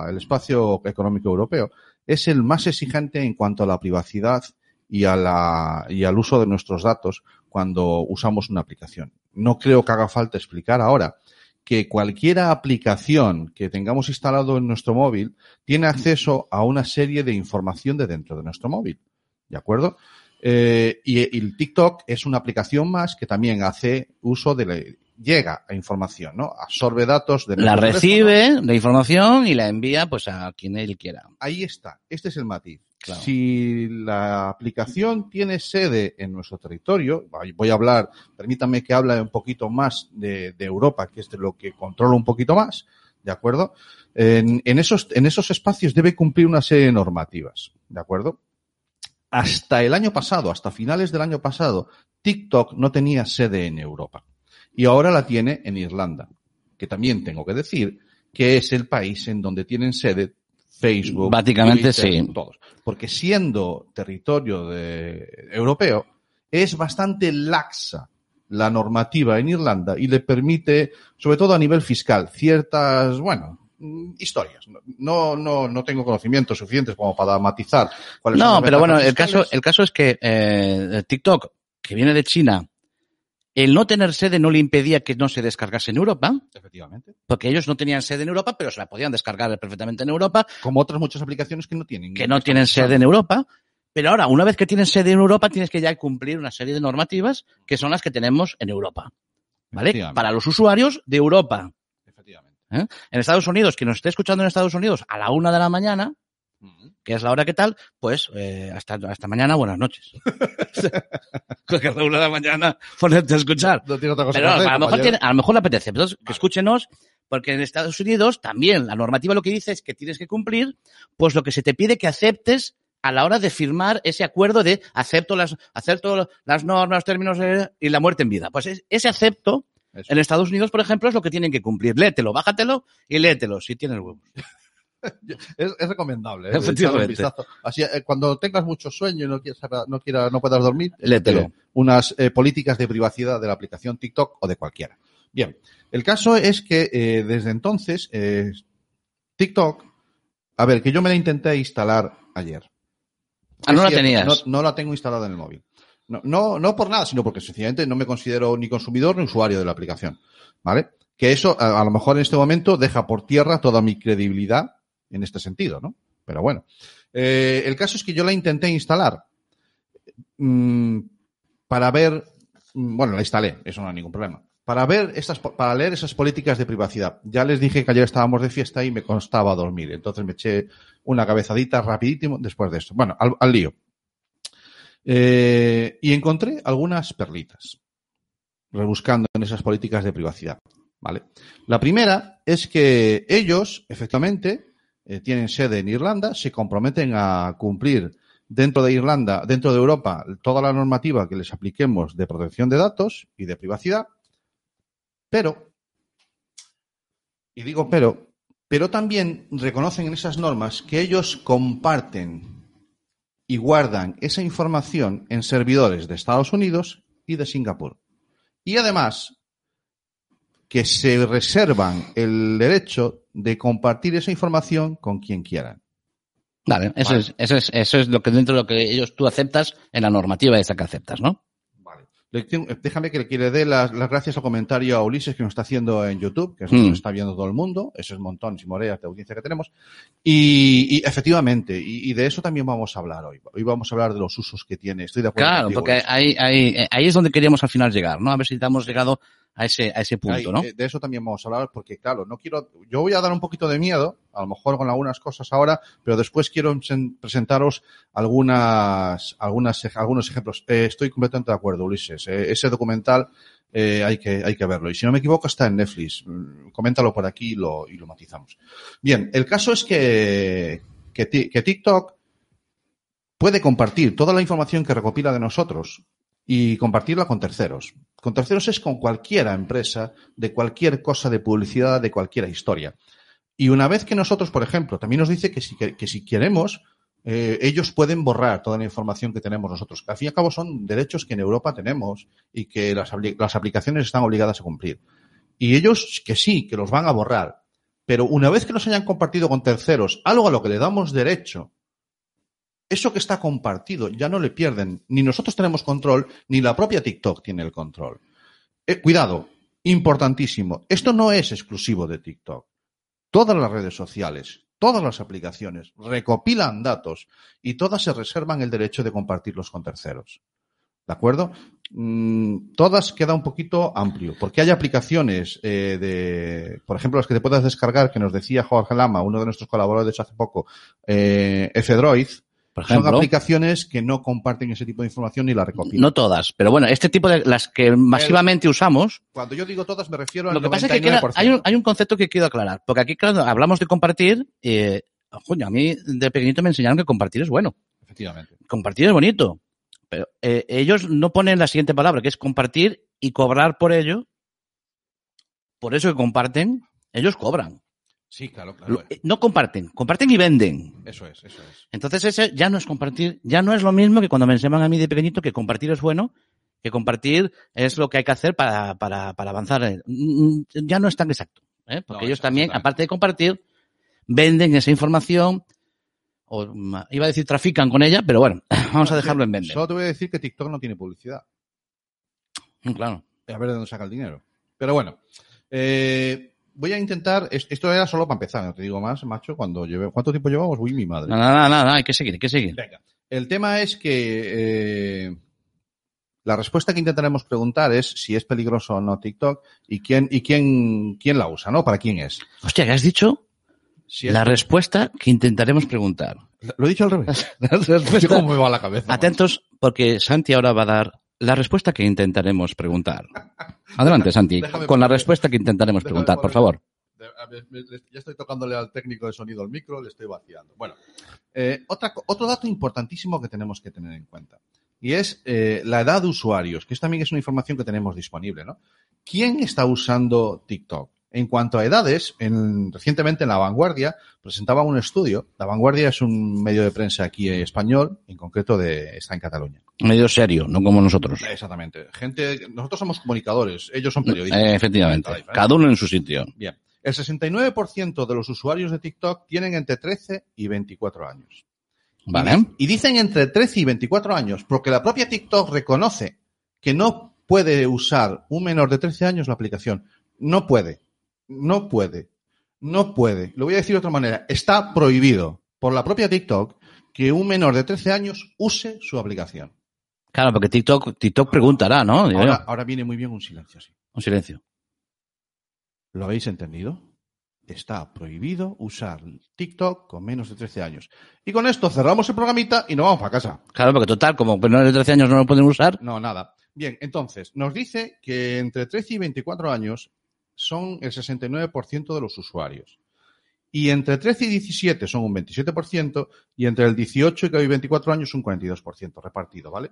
el espacio económico europeo. Es el más exigente en cuanto a la privacidad y, a la, y al uso de nuestros datos cuando usamos una aplicación. No creo que haga falta explicar ahora que cualquier aplicación que tengamos instalado en nuestro móvil tiene acceso a una serie de información de dentro de nuestro móvil. ¿De acuerdo? Eh, y, y el TikTok es una aplicación más que también hace uso de la, llega a información, ¿no? Absorbe datos de La recibe, la información, y la envía pues a quien él quiera. Ahí está. Este es el matiz. Claro. Si la aplicación tiene sede en nuestro territorio, voy a hablar, permítame que hable un poquito más de, de Europa, que es de lo que controlo un poquito más, ¿de acuerdo? En, en esos, en esos espacios debe cumplir una serie de normativas, ¿de acuerdo? Hasta el año pasado, hasta finales del año pasado, TikTok no tenía sede en Europa. Y ahora la tiene en Irlanda, que también tengo que decir que es el país en donde tienen sede Facebook. Básicamente, sí. Todos. Porque siendo territorio de, europeo, es bastante laxa la normativa en Irlanda y le permite, sobre todo a nivel fiscal, ciertas, bueno, historias. No, no, no tengo conocimientos suficientes como para matizar cuáles son No, pero bueno, el caso, el caso es que eh, TikTok, que viene de China, el no tener sede no le impedía que no se descargase en Europa, Efectivamente. porque ellos no tenían sede en Europa, pero se la podían descargar perfectamente en Europa, Como otras muchas aplicaciones que no tienen. que no tienen sede en Europa. Pero ahora, una vez que tienes sede en Europa, tienes que ya cumplir una serie de normativas que son las que tenemos en Europa. ¿Vale? Para los usuarios de Europa. ¿Eh? En Estados Unidos, quien nos esté escuchando en Estados Unidos a la una de la mañana, que es la hora que tal, pues eh, hasta, hasta mañana, buenas noches. Porque a la una de la mañana ponerte a escuchar. No tiene otra cosa Pero que hacer, a, lo mejor tiene- a lo mejor le apetece. Entonces, que escúchenos, porque en Estados Unidos también la normativa lo que dice es que tienes que cumplir, pues lo que se te pide que aceptes a la hora de firmar ese acuerdo de acepto las, acepto las normas, los términos eh, y la muerte en vida. Pues es- ese acepto Eso. en Estados Unidos, por ejemplo, es lo que tienen que cumplir. Léetelo, bájatelo y léetelo, si tienes huevos. Es, es recomendable. ¿eh? Efectivamente. Un. Así, eh, cuando tengas mucho sueño y no quieras, no quieras, no puedas dormir, Léetelo. unas eh, políticas de privacidad de la aplicación TikTok o de cualquiera. Bien, el caso es que eh, desde entonces TikTok, a ver, que yo me la intenté instalar ayer. Ah, no la tenías. No, no la tengo instalada en el móvil. No, no, no por nada, sino porque sencillamente no me considero ni consumidor ni usuario de la aplicación. ¿Vale? Que eso, a, lo mejor en este momento, deja por tierra toda mi credibilidad en este sentido, ¿no? Pero bueno. Eh, el caso es que yo la intenté instalar mm, para ver, mm, bueno, la instalé, eso no hay ningún problema. Para ver estas, para leer esas políticas de privacidad. Ya les dije que ayer estábamos de fiesta y me costaba dormir. Entonces me eché una cabezadita rapidísimo después de esto. Bueno, al lío. Eh, y encontré algunas perlitas rebuscando en esas políticas de privacidad. ¿Vale? La primera es que ellos, efectivamente, eh, tienen sede en Irlanda, se comprometen a cumplir dentro de Irlanda, dentro de Europa, toda la normativa que les apliquemos de protección de datos y de privacidad, pero, y digo pero, pero también reconocen en esas normas que ellos comparten y guardan esa información en servidores de Estados Unidos y de Singapur. Y además, que se reservan el derecho de compartir esa información con quien quieran. Vale, eso, Vale. Es, eso, es, eso es lo que dentro de lo que ellos tú aceptas en la normativa esa que aceptas, ¿no? Le tengo- Déjame que, que le dé las, las gracias al comentario a Ulises que nos está haciendo en YouTube, que eso Mm. nos está viendo todo el mundo. Eso es montones y moreas de audiencia que tenemos. Y, y efectivamente, y, y de eso también vamos a hablar hoy. Hoy vamos a hablar de los usos que tiene. Estoy de acuerdo. Claro, contigo, porque ahí, ahí, eh, ahí es donde queríamos al final llegar, ¿no? A ver si hemos llegado a ese, a ese punto, Ahí, ¿no? eh, De eso también vamos a hablar, porque claro, no quiero, yo voy a dar un poquito de miedo, a lo mejor con algunas cosas ahora, pero después quiero sen- presentaros algunas, algunas, algunos ejemplos. Eh, estoy completamente de acuerdo, Ulises. Eh, ese documental eh, hay que, hay que verlo. Y si no me equivoco, está en Netflix. Mm, Coméntalo por aquí y lo, y lo matizamos. Bien, el caso es que, que, que TikTok puede compartir toda la información que recopila de nosotros y compartirla con terceros. Con terceros es con cualquiera empresa, de cualquier cosa de publicidad, de cualquier historia. Y una vez que nosotros, por ejemplo, también nos dice que si, que, que si queremos, eh, ellos pueden borrar toda la información que tenemos nosotros. Al fin y al cabo son derechos que en Europa tenemos y que las, las aplicaciones están obligadas a cumplir. Y ellos que sí, que los van a borrar. Pero una vez que los hayan compartido con terceros, algo a lo que le damos derecho, eso que está compartido ya no le pierden, ni nosotros tenemos control, ni la propia TikTok tiene el control. Eh, cuidado, importantísimo, esto no es exclusivo de TikTok. Todas las redes sociales, todas las aplicaciones recopilan datos y todas se reservan el derecho de compartirlos con terceros. ¿De acuerdo? Mm, todas queda un poquito amplio, porque hay aplicaciones eh, de, por ejemplo, las que te puedas descargar, que nos decía Jorge Lama, uno de nuestros colaboradores hace poco, eh, F-Droid, Por son aplicaciones que no comparten ese tipo de información ni la recopilan. No todas, pero bueno, este tipo de las que masivamente usamos, Cuando yo digo todas me refiero al lo que 99%. pasa es que queda- hay, un, hay un concepto que quiero aclarar, porque aquí, claro, hablamos de compartir, eh, coño, a mí de pequeñito me enseñaron que compartir es bueno, Efectivamente. compartir es bonito, pero eh, ellos no ponen la siguiente palabra, que es compartir y cobrar por ello, por eso que comparten, ellos cobran. Sí, claro, claro. Lo- eh, No comparten, comparten y venden. Eso es, eso es. Entonces ese ya no es compartir, ya no es lo mismo que cuando me enseñaban a mí de pequeñito que compartir es bueno que compartir es lo que hay que hacer para, para, para avanzar. Mm, Ya no es tan exacto, ¿eh? porque No, ellos también, aparte de compartir, venden esa información, o iba a decir trafican con ella, pero bueno, vamos a dejarlo en vender. Solo te voy a decir que TikTok no tiene publicidad. Mm, Claro. A ver de dónde saca el dinero. Pero bueno, eh, voy a intentar. es- Esto era solo para empezar, no te digo más, macho. Cuando lleve, ¿Cuánto tiempo llevamos? Uy, mi madre. Nada, nada, nada, hay que seguir, hay que seguir. Venga. El tema es que eh, la respuesta que intentaremos preguntar es si es peligroso o no TikTok y quién y quién quién la usa, ¿no? ¿Para quién es? Hostia, ¿qué has dicho? Si La respuesta que intentaremos preguntar. Lo he dicho al revés. La respuesta- cómo me va la cabeza. Atentos, porque Santi ahora va a dar la respuesta que intentaremos preguntar. Adelante, Santi, Déjame con la respuesta que intentaremos déjame preguntar, por favor. Ya estoy tocándole al técnico de sonido el micro, le estoy vaciando. Bueno, eh, otra, otro dato importantísimo que tenemos que tener en cuenta y es eh, la edad de usuarios, que esto también es una información que tenemos disponible, ¿no? ¿Quién está usando TikTok? En cuanto a edades, en- recientemente en La Vanguardia presentaba un estudio. La Vanguardia es un medio de prensa aquí español, en concreto de, está en Cataluña. Medio serio, no como nosotros. Exactamente. Gente, nosotros somos comunicadores, ellos son periodistas. Eh, efectivamente, cada uno en su sitio. Bien. El 69% de los usuarios de TikTok tienen entre 13 y 24 años. ¿Vale? Y dicen entre 13 y 24 años porque la propia TikTok reconoce que no puede usar un menor de 13 años la aplicación. No puede. No puede. No puede. Lo voy a decir de otra manera. Está prohibido por la propia TikTok que un menor de 13 años use su aplicación. Claro, porque TikTok, TikTok preguntará, ¿no? Ahora viene muy bien un silencio así. Un silencio. ¿Lo habéis entendido? Está prohibido usar TikTok con menos de 13 años. Y con esto cerramos el programita y nos vamos para casa. Claro, porque total, como menores de 13 años no lo pueden usar, No, nada. Bien, entonces, nos dice que entre 13 y 24 años son el 69% de los usuarios. Y entre 13 y 17 son un 27% y entre el 18 y 24 años un 42% repartido, ¿vale?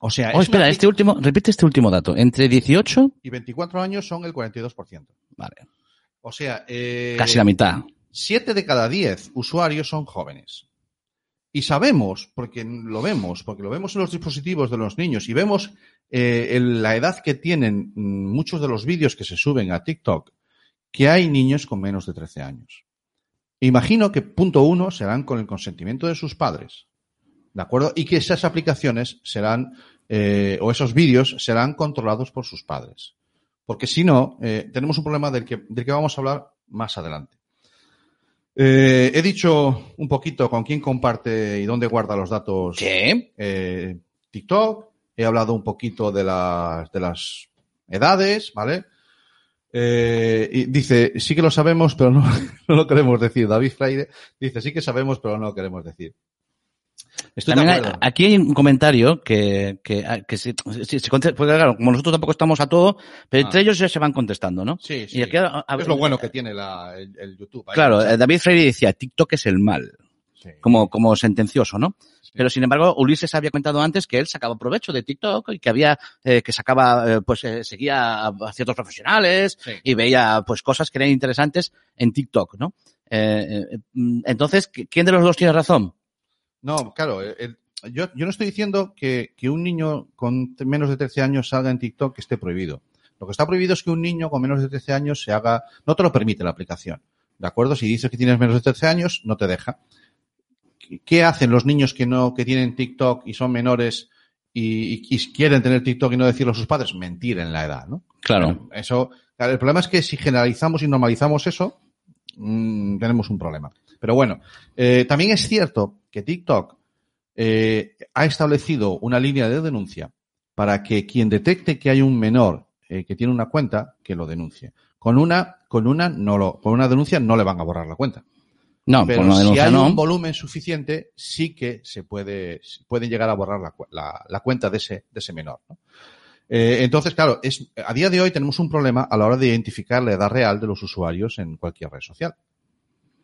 O sea, Oh, es espera, una- este último, repite este último dato. Entre 18, y 24 años son el 42%. vale, O sea, eh, casi la mitad. 7 de cada 10 usuarios son jóvenes. Y sabemos, porque lo vemos, porque lo vemos en los dispositivos de los niños y vemos eh, en la edad que tienen mm, muchos de los vídeos que se suben a TikTok, que hay niños con menos de 13 años. Imagino que punto uno serán con el consentimiento de sus padres. ¿De acuerdo? Y que esas aplicaciones serán, eh, o esos vídeos serán controlados por sus padres. Porque si no, eh, tenemos un problema del que, del que vamos a hablar más adelante. Eh, he dicho un poquito con quién comparte y dónde guarda los datos eh, TikTok. He hablado un poquito de las, de las edades, ¿vale? Eh, y dice, sí que lo sabemos, pero no, no lo queremos decir. David Freire dice, sí que sabemos, pero no lo queremos decir. Estoy de También hay- aquí hay un comentario que, que, que se, se- se conte- porque claro, como nosotros tampoco estamos a todo, pero entre Ah. ellos ya se van contestando, ¿no? Sí, sí. Y aquí, a- a- es lo bueno que tiene la, el, el YouTube. ahí. Claro, eh, David Freire decía, TikTok es el mal, Sí. como, como sentencioso, ¿no? Pero sin embargo, Ulises había comentado antes que él sacaba provecho de TikTok y que había, eh, que sacaba, eh, pues eh, seguía a, ciertos profesionales Sí. y veía pues cosas que eran interesantes en TikTok, ¿no? Eh, eh, mm, entonces, ¿qui- ¿quién de los dos tiene razón? No, claro, el- el- yo, yo no estoy diciendo que, que un niño con menos de 13 años salga en TikTok que esté prohibido. Lo que está prohibido es que un niño con menos de 13 años se haga, no te lo permite la aplicación. ¿De acuerdo? Si dices que tienes menos de 13 años, no te deja. ¿Qué- ¿Qué hacen los niños que no, que tienen TikTok y son menores y, quieren tener TikTok y no decirlo a sus padres? Mentir en la edad, ¿no? Claro. Eso, claro, el problema es que si generalizamos y normalizamos eso, mm, tenemos un problema. Pero bueno, eh, también es cierto que TikTok eh, ha establecido una línea de denuncia para que quien detecte que hay un menor eh, que tiene una cuenta, que lo denuncie. Con una, con una no lo, con una denuncia no le van a borrar la cuenta. No, Pero por si hay no. un volumen suficiente, sí que se puede, pueden llegar a borrar la, cu- la- la cuenta de ese, de ese menor. ¿no? Eh, entonces, claro, es, a día de hoy tenemos un problema a la hora de identificar la edad real de los usuarios en cualquier red social.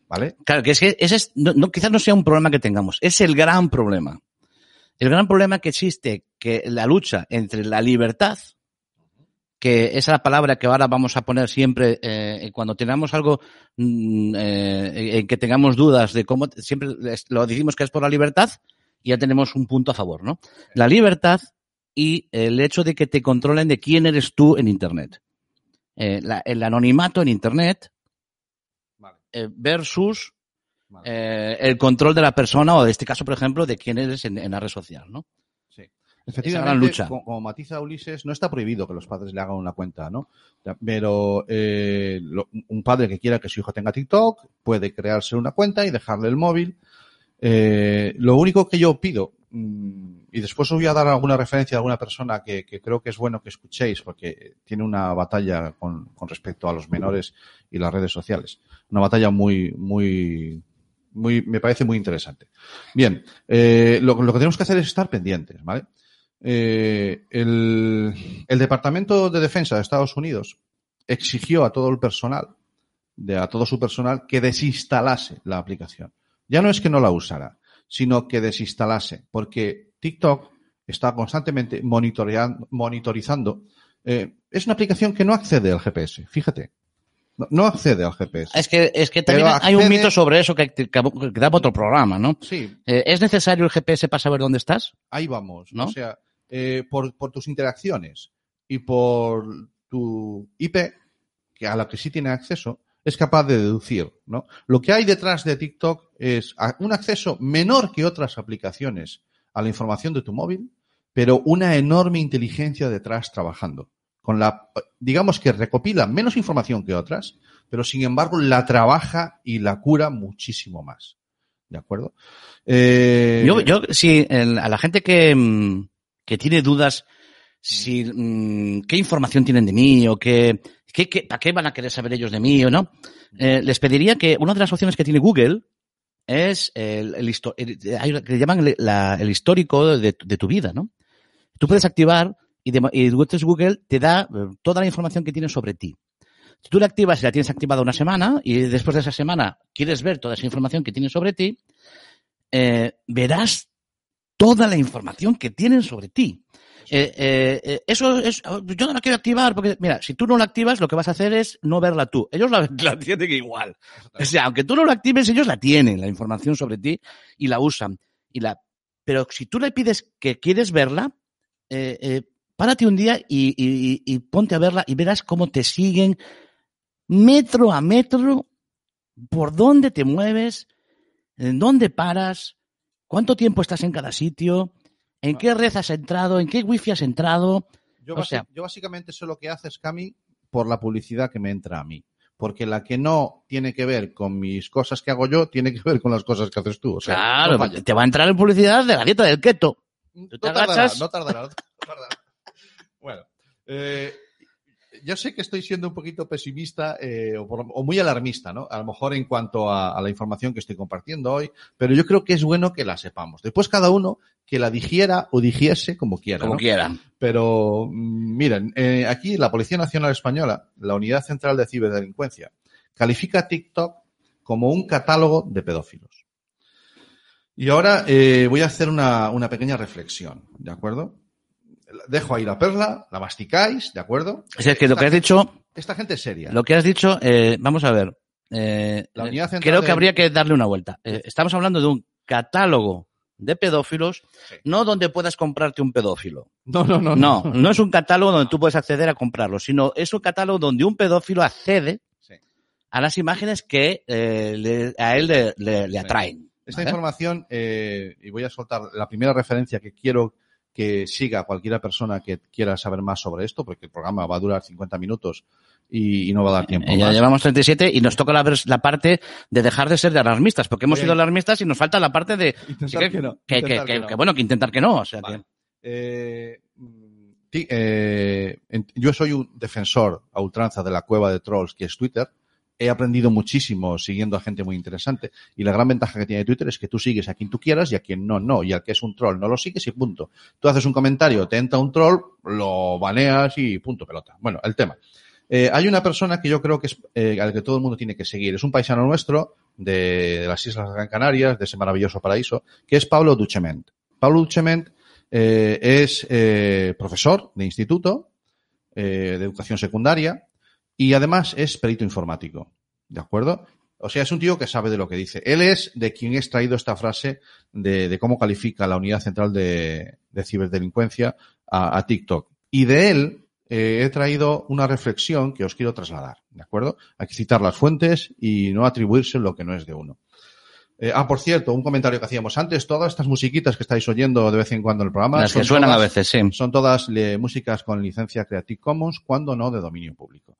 ¿Vale? Claro, que es que ese es, no, no- quizás no sea un problema que tengamos, es el gran problema. El gran problema que existe, que la lucha entre la libertad, que es la palabra que ahora vamos a poner siempre eh, cuando tengamos algo mm, eh, en que tengamos dudas de cómo, siempre lo decimos que es por la libertad y ya tenemos un punto a favor, ¿no? La libertad y el hecho de que te controlen de quién eres tú en Internet. Eh, el anonimato en Internet eh, versus eh, el control de la persona o, en este caso, por ejemplo, de quién eres en, en la red social, ¿no? Sí. gran Efectivamente, lucha. co- Como, matiza Ulises, no está prohibido que los padres le hagan una cuenta, ¿no? Pero eh, lo- un padre que quiera que su hijo tenga TikTok puede crearse una cuenta y dejarle el móvil. Eh, lo único que yo pido, mm, y después os voy a dar alguna referencia de alguna persona que, que creo que es bueno que escuchéis porque tiene una batalla con, con respecto a los menores y las redes sociales. Una batalla muy, muy, muy, me parece muy interesante. Bien, eh, lo, que tenemos que hacer es estar pendientes, ¿vale? Eh, el, el Departamento de Defensa de Estados Unidos exigió a todo el personal, de, a todo su personal, que desinstalase la aplicación. Ya no es que no la usara, sino que desinstalase, porque TikTok está constantemente monitoreando, monitorizando. eh, es una aplicación que no accede al GPS, fíjate. No, no accede al GPS. Es que, es que también hay un mito sobre eso que, que, que da otro programa, ¿no? Sí, Eh, ¿Es necesario el GPS para saber dónde estás? ahí vamos. ¿No? O sea, eh, por, por tus interacciones y por tu IP, que a la que sí tiene acceso, es capaz de deducir, ¿no? Lo que hay detrás de TikTok es un acceso menor que otras aplicaciones a la información de tu móvil, pero una enorme inteligencia detrás trabajando. Con la, digamos que recopila menos información que otras, pero sin embargo la trabaja y la cura muchísimo más. ¿De acuerdo? Eh, Yo, yo, el- a la gente que, mm, que tiene dudas, si, mm, qué información tienen de mí o qué, qué, para qué van a querer saber ellos de mí o no, eh, les pediría que una de las opciones que tiene Google es el, el, el- que llaman el, el histórico de, de tu vida, ¿no? Tú puedes activar y, de, y entonces Google te da eh, toda la información que tiene sobre ti. Si tú la activas y la tienes activada una semana y después de esa semana quieres ver toda esa información que tiene sobre ti, eh, verás toda la información que tienen sobre ti. Eh, eso es, yo no la quiero activar porque, mira, si tú no la activas, lo que vas a hacer es no verla tú. Ellos la, la tienen igual. O sea, aunque tú no la actives, ellos la tienen, la información sobre ti, y la usan. Y la, pero si tú le pides que quieres verla, eh, párate un día y, y- y ponte a verla y verás cómo te siguen metro a metro por dónde te mueves, en dónde paras, cuánto tiempo estás en cada sitio, en qué red has entrado, en qué wifi has entrado. Yo, O sea- yo básicamente sé lo que haces, Cami, por la publicidad que me entra a mí. Porque la que no tiene que ver con mis cosas que hago yo, tiene que ver con las cosas que haces tú. O sea, claro, no falla. te va a entrar en publicidad de la dieta del keto. No tardará, agachas- no tardará, no tardará. Bueno, eh, yo sé que estoy siendo un poquito pesimista eh, o, por- o muy alarmista, ¿no? A lo mejor en cuanto a, a la información que estoy compartiendo hoy, pero yo creo que es bueno que la sepamos. Después cada uno que la digiera o digiese como quiera. Como ¿no? quieran. Pero mm, miren, eh, aquí la Policía Nacional Española, la Unidad Central de Ciberdelincuencia, califica a TikTok como un catálogo de pedófilos. Y ahora eh, voy a hacer una, una pequeña reflexión, ¿de acuerdo? Dejo ahí la perla, la masticáis, ¿de acuerdo? O sea, es que lo Esta que has gente- dicho, Esta gente es seria. lo que has dicho, eh, vamos a ver. eh, La unidad central creo que de- habría que darle una vuelta. Eh, estamos hablando de un catálogo de pedófilos, Sí. no donde puedas comprarte un pedófilo. No, no, no. No, no es un catálogo donde tú puedes acceder a comprarlo, sino es un catálogo donde un pedófilo accede Sí. a las imágenes que eh, le- a él le, le- le Sí. atraen. Esta ¿vale? información, eh, y voy a soltar la primera referencia que quiero que siga cualquiera persona que quiera saber más sobre esto, porque el programa va a durar 50 minutos y, y no va a dar tiempo. Ya más. llevamos 37 y nos toca la, parte de dejar de ser de alarmistas, porque hemos Bien. sido alarmistas y nos falta la parte de Intentar que, que no, que- intentar que- que no. que bueno, que intentar que no. O sea, Vale. que- Eh, mm, eh, yo soy un defensor a ultranza de la cueva de trolls que es Twitter. He aprendido muchísimo siguiendo a gente muy interesante y la gran ventaja que tiene Twitter es que tú sigues a quien tú quieras y a quien no, no. Y al que es un troll no lo sigues y punto. Tú haces un comentario, te entra un troll, lo baneas y punto pelota. Bueno, el tema. Eh, hay una persona que yo creo que es eh, al que todo el mundo tiene que seguir. Es un paisano nuestro de, las Islas Gran Canarias, de ese maravilloso paraíso, que es Pablo Duchement. Pablo Duchement eh, es eh, profesor de instituto eh, de educación secundaria y además es perito informático. ¿De acuerdo? O sea, es un tío que sabe de lo que dice. Él es de quien he extraído esta frase de, de cómo califica la unidad central de, de ciberdelincuencia a, a TikTok. Y de él eh, he traído una reflexión que os quiero trasladar, ¿de acuerdo? Hay que citar las fuentes y no atribuirse lo que no es de uno. Eh, ah, por cierto, un comentario que hacíamos antes, todas estas musiquitas que estáis oyendo de vez en cuando en el programa. Las que son suenan a todas- veces, sí. Son todas le- músicas con licencia Creative Commons, cuando no de dominio público.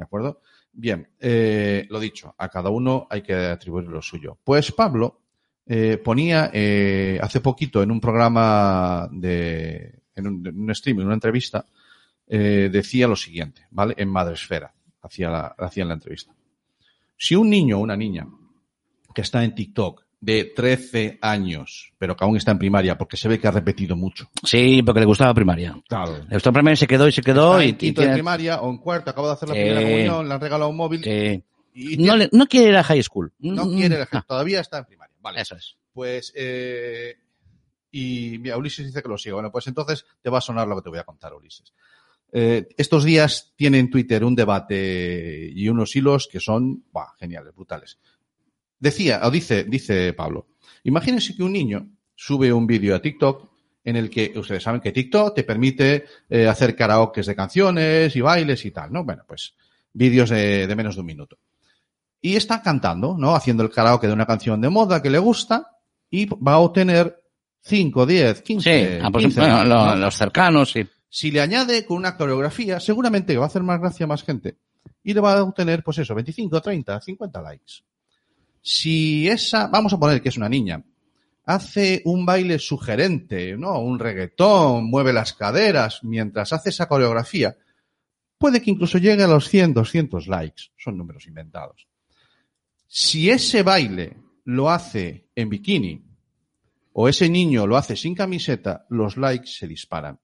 ¿De acuerdo? Bien, eh, lo dicho, a cada uno hay que atribuir lo suyo. Pues Pablo eh, ponía eh, hace poquito en un programa de, en un, en un stream, en una entrevista, eh, decía lo siguiente, ¿vale? En Madresfera, hacía la, hacía la entrevista. Si un niño o una niña que está en TikTok de 13 años, pero que aún está en primaria, porque se ve que ha repetido mucho. Sí, porque le gustaba primaria. Claro. Le gustó primaria y se quedó y se quedó Está y, en y quinto de tiene- primaria o en cuarto, acaba de hacer la Sí. primera comunión, le han regalado un móvil y no, le- no quiere ir a high school. no Mm, quiere mm, elegir, todavía está en primaria. Vale. Eso es. Pues, eh, y mira, Ulises dice que lo siga. Bueno, pues entonces te va a sonar lo que te voy a contar, Ulises. Eh, estos días tiene en Twitter un debate y unos hilos que son buah, geniales, brutales. Decía, o dice, dice Pablo, imagínense que un niño sube un vídeo a TikTok en el que ustedes saben que TikTok te permite eh, hacer karaokes de canciones y bailes y tal, ¿no? Bueno, pues vídeos de, de menos de un minuto. Y está cantando, ¿no? Haciendo el karaoke de una canción de moda que le gusta y va a obtener 5, 10, 15, Sí, ah, pues, 15 bueno, likes, lo- ¿no? los cercanos, sí. Si le añade con una coreografía, seguramente va a hacer más gracia a más gente. Y le va a obtener, pues eso, 25, 30, 50 likes. Si esa, vamos a poner que es una niña, hace un baile sugerente, ¿no? Un reggaetón, mueve las caderas mientras hace esa coreografía, puede que incluso llegue a los 100, 200 likes. Son números inventados. Si ese baile lo hace en bikini o ese niño lo hace sin camiseta, los likes se disparan.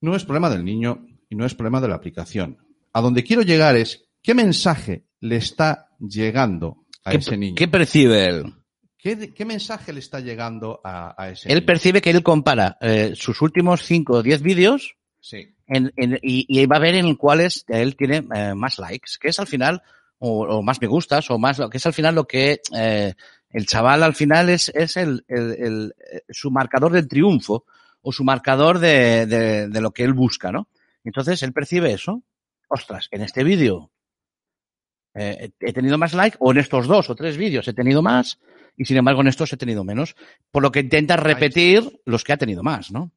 No es problema del niño y no es problema de la aplicación. A donde quiero llegar es qué mensaje le está llegando a ¿Qué, ese niño. qué percibe él? ¿Qué, qué mensaje le está llegando a, a ese Él niño? percibe que él compara eh, sus últimos 5 o 10 vídeos Sí. en- en- y, y va a ver en cuáles él tiene eh, más likes, que es al final, o, o más me gustas, o más, lo que es al final lo que eh, el chaval al final es, es el, el- el- su marcador del triunfo o su marcador de, de- de lo que él busca, ¿no? Entonces él percibe eso. Ostras, en este vídeo eh, he tenido más like, o en estos dos o tres vídeos he tenido más, y sin embargo en estos he tenido menos. Por lo que intenta repetir los que ha tenido más, ¿no?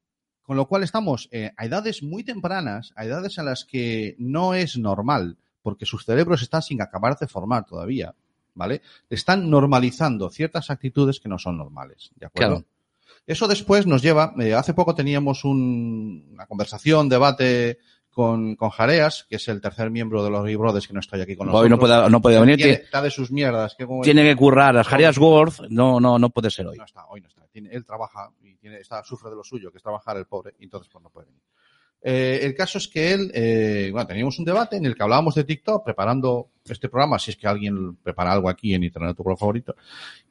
Con lo cual estamos eh, a edades muy tempranas, a edades a las que no es normal, porque sus cerebros están sin acabar de formar todavía, ¿vale? Están normalizando ciertas actitudes que no son normales, ¿de acuerdo? Claro. Eso después nos lleva, eh, hace poco teníamos un- una conversación, debate con, con Jareas, que es el tercer miembro de los Big Brothers que no estoy aquí con nosotros. Hoy no puede, no puede venir, Tiene- está de sus mierdas. Que tiene que currar. Las Harrias Worth no, no, no puede ser hoy. No está, hoy no está. Tiene- él trabaja y tiene, está, sufre de lo suyo, que es trabajar el pobre, entonces pues no puede venir. Eh, el caso es que él, eh, bueno, teníamos un debate en el que hablábamos de TikTok, preparando este programa, si es que alguien prepara algo aquí en Internet, tu programa favorito.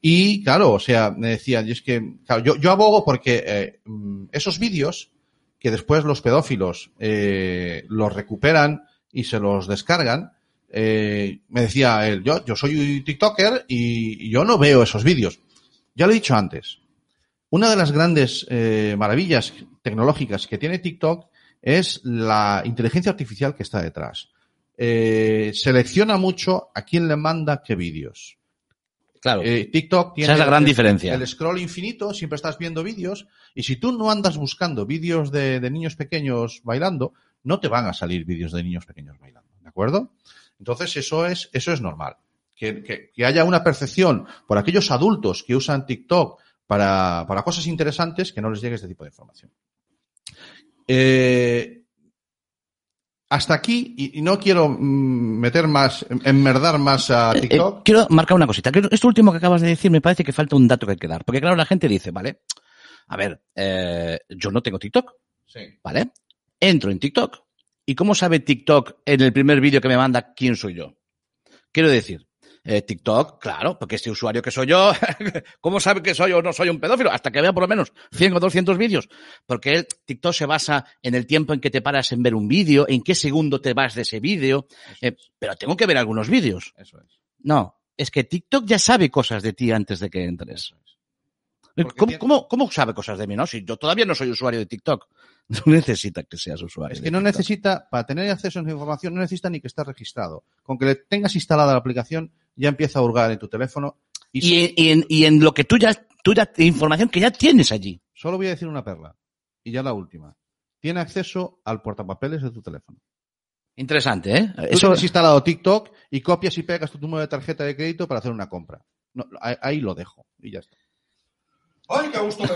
Y claro, o sea, me decían, y es que, claro, yo, yo abogo porque eh, mm, esos vídeos que después los pedófilos eh, los recuperan y se los descargan, eh, me decía él, yo, yo soy TikToker y, y yo no veo esos vídeos. Ya lo he dicho antes. Una de las grandes eh, maravillas tecnológicas que tiene TikTok es la inteligencia artificial que está detrás. Eh, selecciona mucho a quién le manda qué vídeos. Claro. Eh, TikTok tiene Esa es la gran el- diferencia. El scroll infinito, siempre estás viendo vídeos y si tú no andas buscando vídeos de, de niños pequeños bailando, no te van a salir vídeos de niños pequeños bailando, ¿de acuerdo? Entonces eso es, eso es normal. Que, que- que haya una percepción por aquellos adultos que usan TikTok para, para cosas interesantes que no les llegue este tipo de información. Eh, hasta aquí, y, y no quiero mm, meter más, enmerdar más a Eh, TikTok. eh, quiero marcar una cosita. Esto último que acabas de decir me parece que falta un dato que hay que dar. Porque claro, la gente dice, vale, a ver, eh, yo no tengo TikTok, Sí. ¿vale? Entro en TikTok. ¿Y cómo sabe TikTok en el primer vídeo que me manda quién soy yo? Quiero decir, eh, TikTok, claro, porque este usuario que soy yo, ¿cómo sabe que soy o no soy un pedófilo? Hasta que vea por lo menos 100 o 200 vídeos. Porque el TikTok se basa en el tiempo en que te paras en ver un vídeo, en qué segundo te vas de ese vídeo. Eh, pero tengo que ver algunos vídeos. Eso es. No, es que TikTok ya sabe cosas de ti antes de que entres. ¿Cómo, tiene- cómo- cómo sabe cosas de mí? No, si yo todavía no soy usuario de TikTok. No necesita que seas usuario. Es de que no TikTok. necesita, para tener acceso a esa información, no necesita ni que estés registrado. Con que le tengas instalada la aplicación, ya empieza a hurgar en tu teléfono. Y, en, y en lo que tú ya, tú ya, información que ya tienes allí. solo voy a decir una perla. Y ya la última. Tiene acceso al portapapeles de tu teléfono. Interesante, ¿eh? Tú Eso, tienes instalado TikTok y copias y pegas tu número de tarjeta de crédito para hacer una compra. No, ahí, ahí lo dejo. Y ya está. ¡Ay, qué gusto me!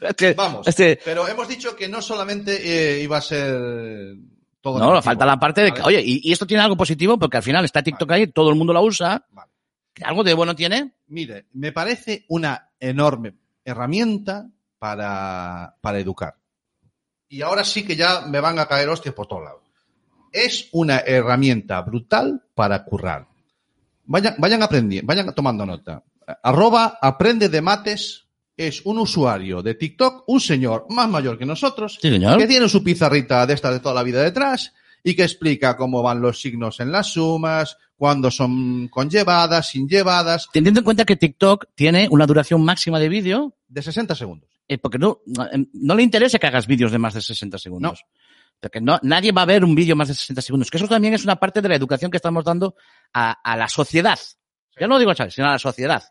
Este- Vamos. este- Pero hemos dicho que no solamente eh, iba a ser todo. no, falta la parte de que, oye, y, y esto tiene algo positivo porque al final está TikTok ahí, todo el mundo la usa. Vale. ¿Que ¿Algo de bueno tiene? Mire, me parece una enorme herramienta para, para educar. Y ahora sí que ya me van a caer hostias por todos lados. Es una herramienta brutal para currar. Vayan, vayan aprendiendo, vayan tomando nota. Arroba aprende de mates es un usuario de TikTok, un señor más mayor que nosotros, Sí, señor. que tiene su pizarrita de esta de toda la vida detrás y que explica cómo van los signos en las sumas, cuándo son conllevadas, sin llevadas, Teniendo en cuenta que TikTok tiene una duración máxima de vídeo, de 60 segundos. eh, porque no, no, no le interesa que hagas vídeos de más de 60 segundos. Porque no, nadie va a ver un vídeo más de 60 segundos. Que eso también es una parte de la educación que estamos dando a, a la sociedad. Ya no digo a Chávez, sino a la sociedad.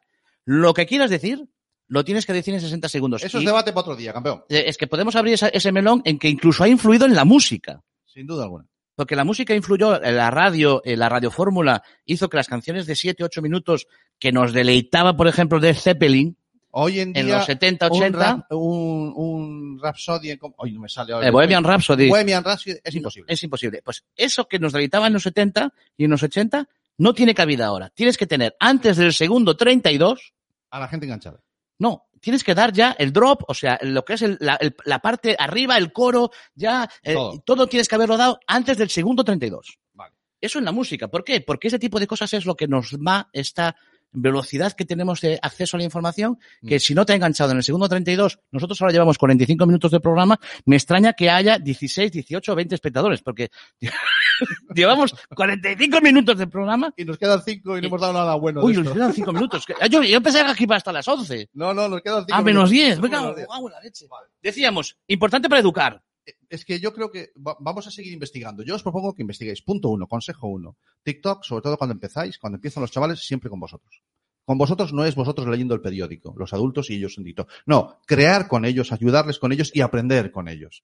Lo que quieras decir, lo tienes que decir en 60 segundos. Eso es debate para otro día, campeón. eh, es que podemos abrir esa- ese melón en que incluso ha influido en la música. Sin duda alguna. Porque la música influyó, en la radio, en la radiofórmula, hizo que las canciones de 7, 8 minutos que nos deleitaba, por ejemplo, de Zeppelin, Hoy en día. en los 70, un 80, rap- Un, un Rhapsody. Hoy no me sale ahora. eh, Bohemian Rhapsody, Bohemian Rhapsody es imposible. es imposible. Pues eso que nos deleitaba en los 70 y en los 80 no tiene cabida ahora. Tienes que tener antes del segundo 32, A la gente enganchada. no, tienes que dar ya el drop, o sea, lo que es el- la, el- la parte arriba, el coro, ya, eh, Todo. todo. tienes que haberlo dado antes del segundo 32. Vale. Eso en la música. ¿Por qué? Porque ese tipo de cosas es lo que nos da esta velocidad que tenemos de acceso a la información, que Mm. si no te ha enganchado en el segundo 32, nosotros ahora llevamos 45 minutos de programa, me extraña que haya 16, 18, 20 espectadores, porque llevamos 45 minutos de programa. Y nos quedan cinco y no hemos dado nada bueno. Uy, de nos esto. quedan 5 minutos. Yo, yo pensaba que aquí iba hasta las 11. No, no, nos quedan cinco. A menos minutos. 10. Nos Venga, menos guau, la leche. Vale. Decíamos, importante para educar. Es que yo creo que va- vamos a seguir investigando. Yo os propongo que investiguéis. Punto uno, consejo uno. TikTok, sobre todo cuando empezáis, cuando empiezan los chavales, siempre con vosotros. Con vosotros no es vosotros leyendo el periódico, los adultos y ellos en TikTok. No, crear con ellos, ayudarles con ellos y aprender con ellos.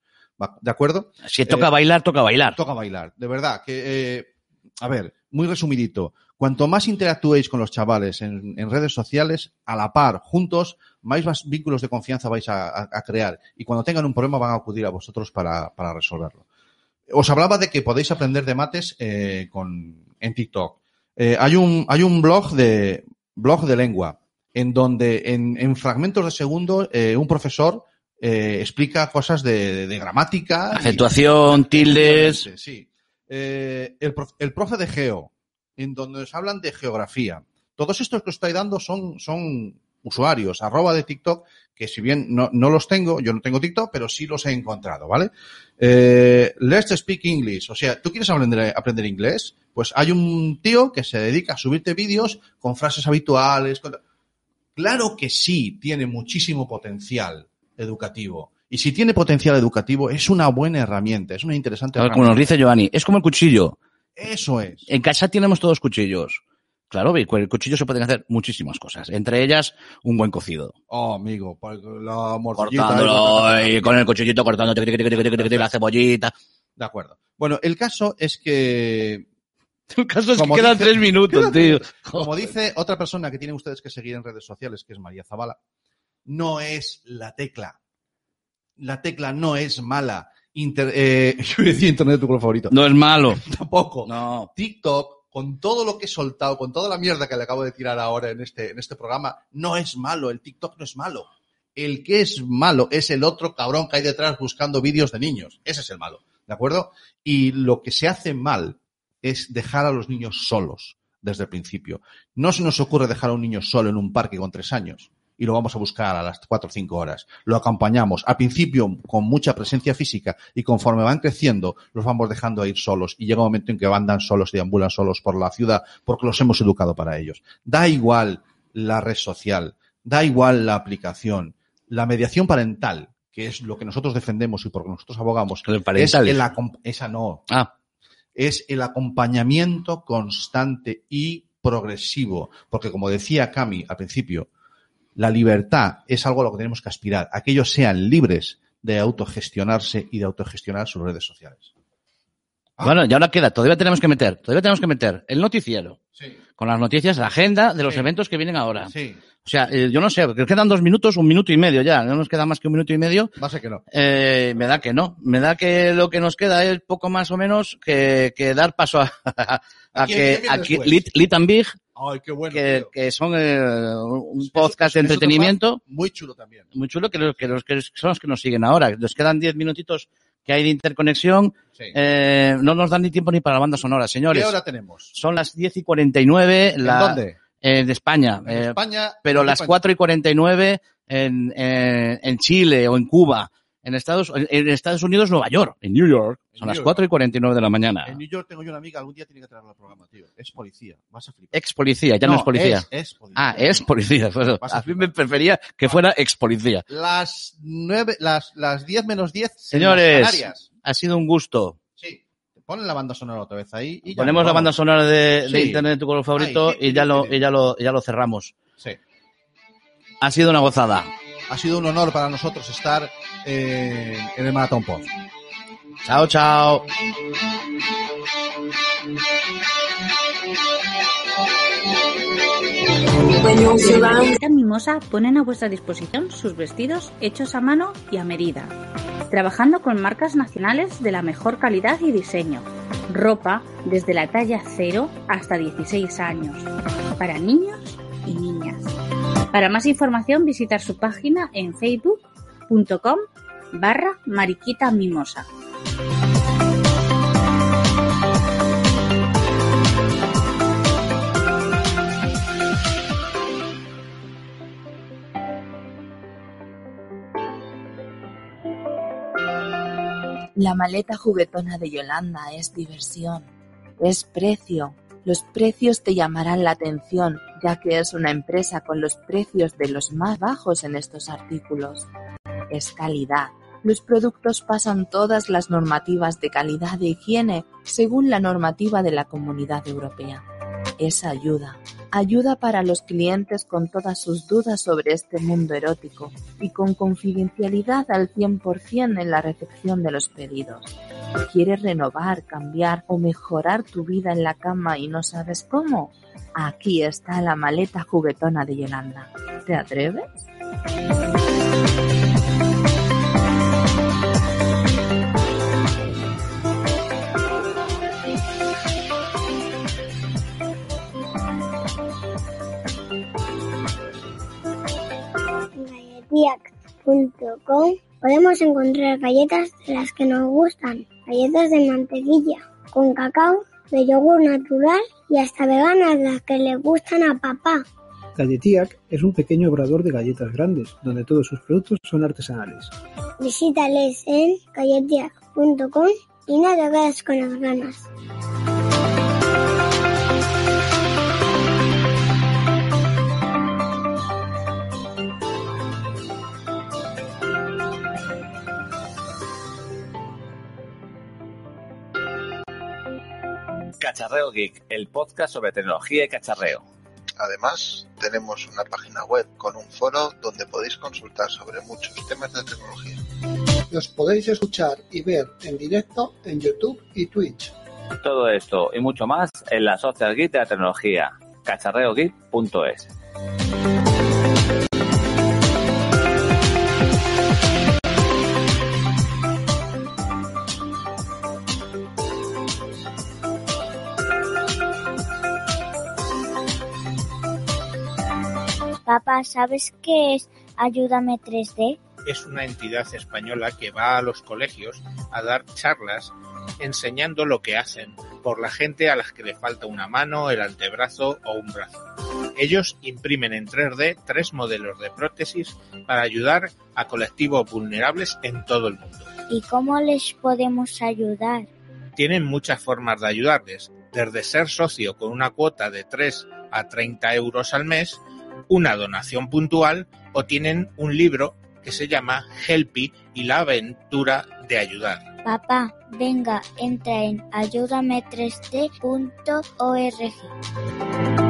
¿De acuerdo? Si toca Eh, bailar, toca bailar. Toca bailar. De verdad, que, eh, a ver, muy resumidito. Cuanto más interactuéis con los chavales en, en redes sociales, a la par, juntos, más, más vínculos de confianza vais a, a- a crear. Y cuando tengan un problema van a acudir a vosotros para, para resolverlo. Os hablaba de que podéis aprender de mates eh, con, en TikTok. Eh, hay, un, hay un blog de, blog de lengua en donde en, en fragmentos de segundo eh, un profesor explica cosas de, de- de gramática. y- Acentuación, tildes. Sí. Eh, el, prof- el profe de Geo, en donde os hablan de geografía. Todos estos que os estoy dando son, son usuarios, arroba de TikTok, que si bien no, no los tengo, yo no tengo TikTok, pero sí los he encontrado, ¿vale? Eh, let's speak English. O sea, ¿tú quieres aprender, aprender inglés? Pues hay un tío que se dedica a subirte vídeos con frases habituales. Claro que sí, tiene muchísimo potencial educativo. Y si tiene potencial educativo, es una buena herramienta, es una interesante Como herramienta. nos dice Giovanni, es como el cuchillo. Eso es. En casa tenemos todos cuchillos. Claro, con el cuchillo se pueden hacer muchísimas cosas. Entre ellas, un buen cocido. Oh, amigo, por la Cortándolo y con el cuchillito cortando la cebollita. De acuerdo. Bueno, el caso es que, El caso es Como que quedan dice- tres minutos, tío. como dice otra persona que tienen ustedes que seguir en redes sociales, que es María Zavala, no es la tecla. La tecla no es mala. Inter- eh, yo decía internet tu color favorito. No es malo. Tampoco. No. TikTok, con todo lo que he soltado, con toda la mierda que le acabo de tirar ahora en este, en este programa, no es malo. El TikTok no es malo. El que es malo es el otro cabrón que hay detrás buscando vídeos de niños. Ese es el malo. ¿De acuerdo? Y lo que se hace mal es dejar a los niños solos desde el principio. No se nos ocurre dejar a un niño solo en un parque con tres años y lo vamos a buscar a las cuatro o cinco horas. Lo acompañamos. Al principio con mucha presencia física y conforme van creciendo los vamos dejando a ir solos y llega un momento en que andan solos y deambulan solos por la ciudad porque los hemos educado para ellos. Da igual la red social, da igual la aplicación, la mediación parental, que es lo que nosotros defendemos y por lo que nosotros abogamos, es el esa no, Ah, es el acompañamiento constante y progresivo. Porque como decía Cami al principio, la libertad es algo a lo que tenemos que aspirar, a que ellos sean libres de autogestionarse y de autogestionar sus redes sociales. Ah. Bueno, y ahora queda, todavía tenemos que meter, todavía tenemos que meter el noticiero, Sí, con las noticias, la agenda de los Sí. eventos que vienen ahora. sí. O sea, eh, yo no sé, porque quedan dos minutos, un minuto y medio ya, no nos queda más que un minuto y medio. Va a ser que no. Eh, me da que no, me da que lo que nos queda es poco más o menos que, que dar paso a, a ¿A que aquí después? Lit, Lit and Big, Ay, qué bueno. que, son eh, un podcast de entretenimiento Muy chulo también. muy chulo que, los, que, los, que son los que nos siguen ahora. Nos quedan diez minutitos que hay de interconexión. Sí. Eh, no nos dan ni tiempo ni para la banda sonora, señores. ¿Qué hora tenemos? Son las 10 y 49 ¿En la, dónde? eh, de España. En España. pero ¿en las España? 4 y 49 en, en, en Chile o en Cuba. En Estados, en, en Estados Unidos, Nueva York. En New York. En Son New las York. 4 y 49 de la mañana. En New York tengo yo una amiga, algún día tiene que traerla al programa, tío. Es policía. Vas a flipar. Ex policía, ya no, es policía. Es, es policía. Ah, es policía. Bueno, a a mí me prefería que fuera ex policía. Las nueve, las, las diez menos diez. en Señores, las Canarias. ha sido un gusto. Sí. Ponen la banda sonora otra vez ahí. Y ya Ponemos la banda sonora de, de Sí. internet de tu color favorito Ay, y ya lo, y ya lo, y ya lo cerramos. Sí. Ha sido una gozada. Ha sido un honor para nosotros estar eh, en el Maratón Pod. Chao, chao. Esta Mimosa ponen a vuestra disposición sus vestidos hechos a mano y a medida, trabajando con marcas nacionales de la mejor calidad y diseño. Ropa desde la talla 0 hasta 16 años, para niños y niñas. Para más información visitar su página en facebook.com barra mariquita mimosa. La maleta juguetona de Yolanda es diversión, es precio. Los precios te llamarán la atención, ya que es una empresa con los precios de los más bajos en estos artículos. Es calidad. Los productos pasan todas las normativas de calidad de higiene según la normativa de la Comunidad Europea. Es ayuda. Ayuda para los clientes con todas sus dudas sobre este mundo erótico y con confidencialidad al 100% en la recepción de los pedidos. ¿Quieres renovar, cambiar o mejorar tu vida en la cama y no sabes cómo? Aquí está la maleta juguetona de Yolanda. ¿Te atreves? galletiac.com podemos encontrar galletas de las que nos gustan, galletas de mantequilla, con cacao, de yogur natural y hasta veganas las que le gustan a papá. Galletiac es un pequeño obrador de galletas grandes, donde todos sus productos son artesanales. Visítales en galletiac.com y no te quedes con las ganas. Cacharreo Geek, el podcast sobre tecnología y cacharreo. Además, tenemos una página web con un foro donde podéis consultar sobre muchos temas de tecnología. Los podéis escuchar y ver en directo en YouTube y Twitch. Todo esto y mucho más en la Social Geek de la tecnología, cacharreogeek.es. Papá, ¿sabes qué es Ayúdame 3D? es una entidad española que va a los colegios a dar charlas enseñando lo que hacen por la gente a las que le falta una mano, el antebrazo o un brazo. Ellos imprimen en 3D tres modelos de prótesis para ayudar a colectivos vulnerables en todo el mundo. ¿Y cómo les podemos ayudar? Tienen muchas formas de ayudarles, desde ser socio con una cuota de 3 a 30 euros al mes, una donación puntual o tienen un libro que se llama Helpy y la aventura de ayudar. Papá, venga, entra en ayúdame3d.org.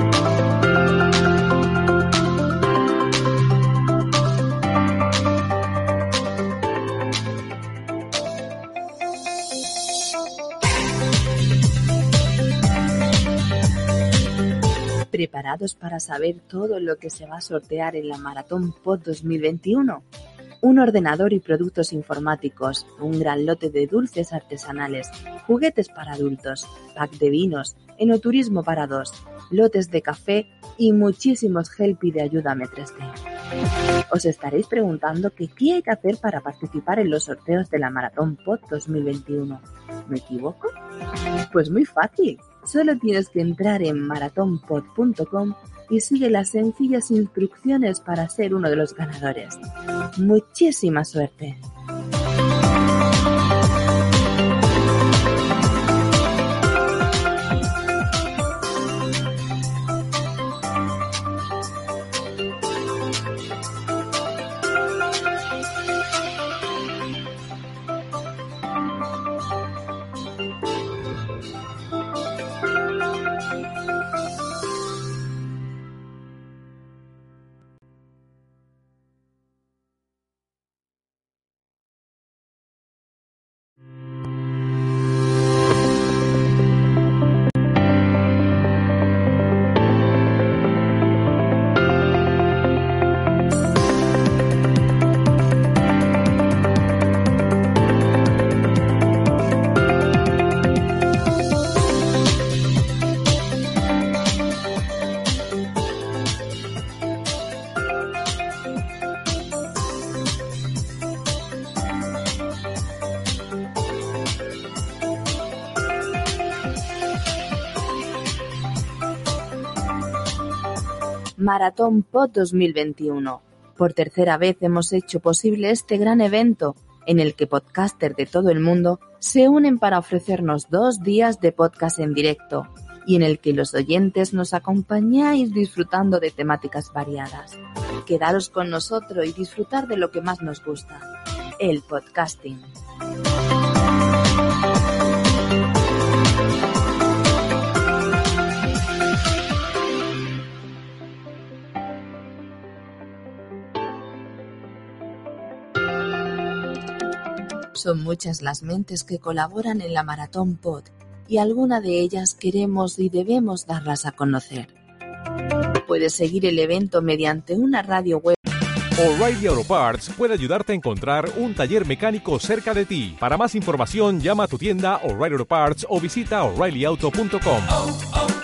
¿Preparados para saber todo lo que se va a sortear en la Maratón POD 2021? Un ordenador y productos informáticos, un gran lote de dulces artesanales, juguetes para adultos, pack de vinos, enoturismo para dos, lotes de café y muchísimos helpy de Ayúdame 3D. Os estaréis preguntando qué hay que hacer para participar en los sorteos de la Maratón POD 2021. ¿Me equivoco? Pues muy fácil. Solo tienes que entrar en maratonpod.com y sigue las sencillas instrucciones para ser uno de los ganadores. Muchísima suerte. Maratón POD 2021. Por tercera vez hemos hecho posible este gran evento en el que podcasters de todo el mundo se unen para ofrecernos dos días de podcast en directo y en el que los oyentes nos acompañáis disfrutando de temáticas variadas. Quedaros con nosotros y disfrutar de lo que más nos gusta, el podcasting. Son muchas las mentes que colaboran en la Maratón Pod y alguna de ellas queremos y debemos darlas a conocer. Puedes seguir el evento mediante una radio web. O'Reilly Auto Parts puede ayudarte a encontrar un taller mecánico cerca de ti. Para más información, llama a tu tienda O'Reilly Auto Parts o visita oreillyauto.com. oh, oh.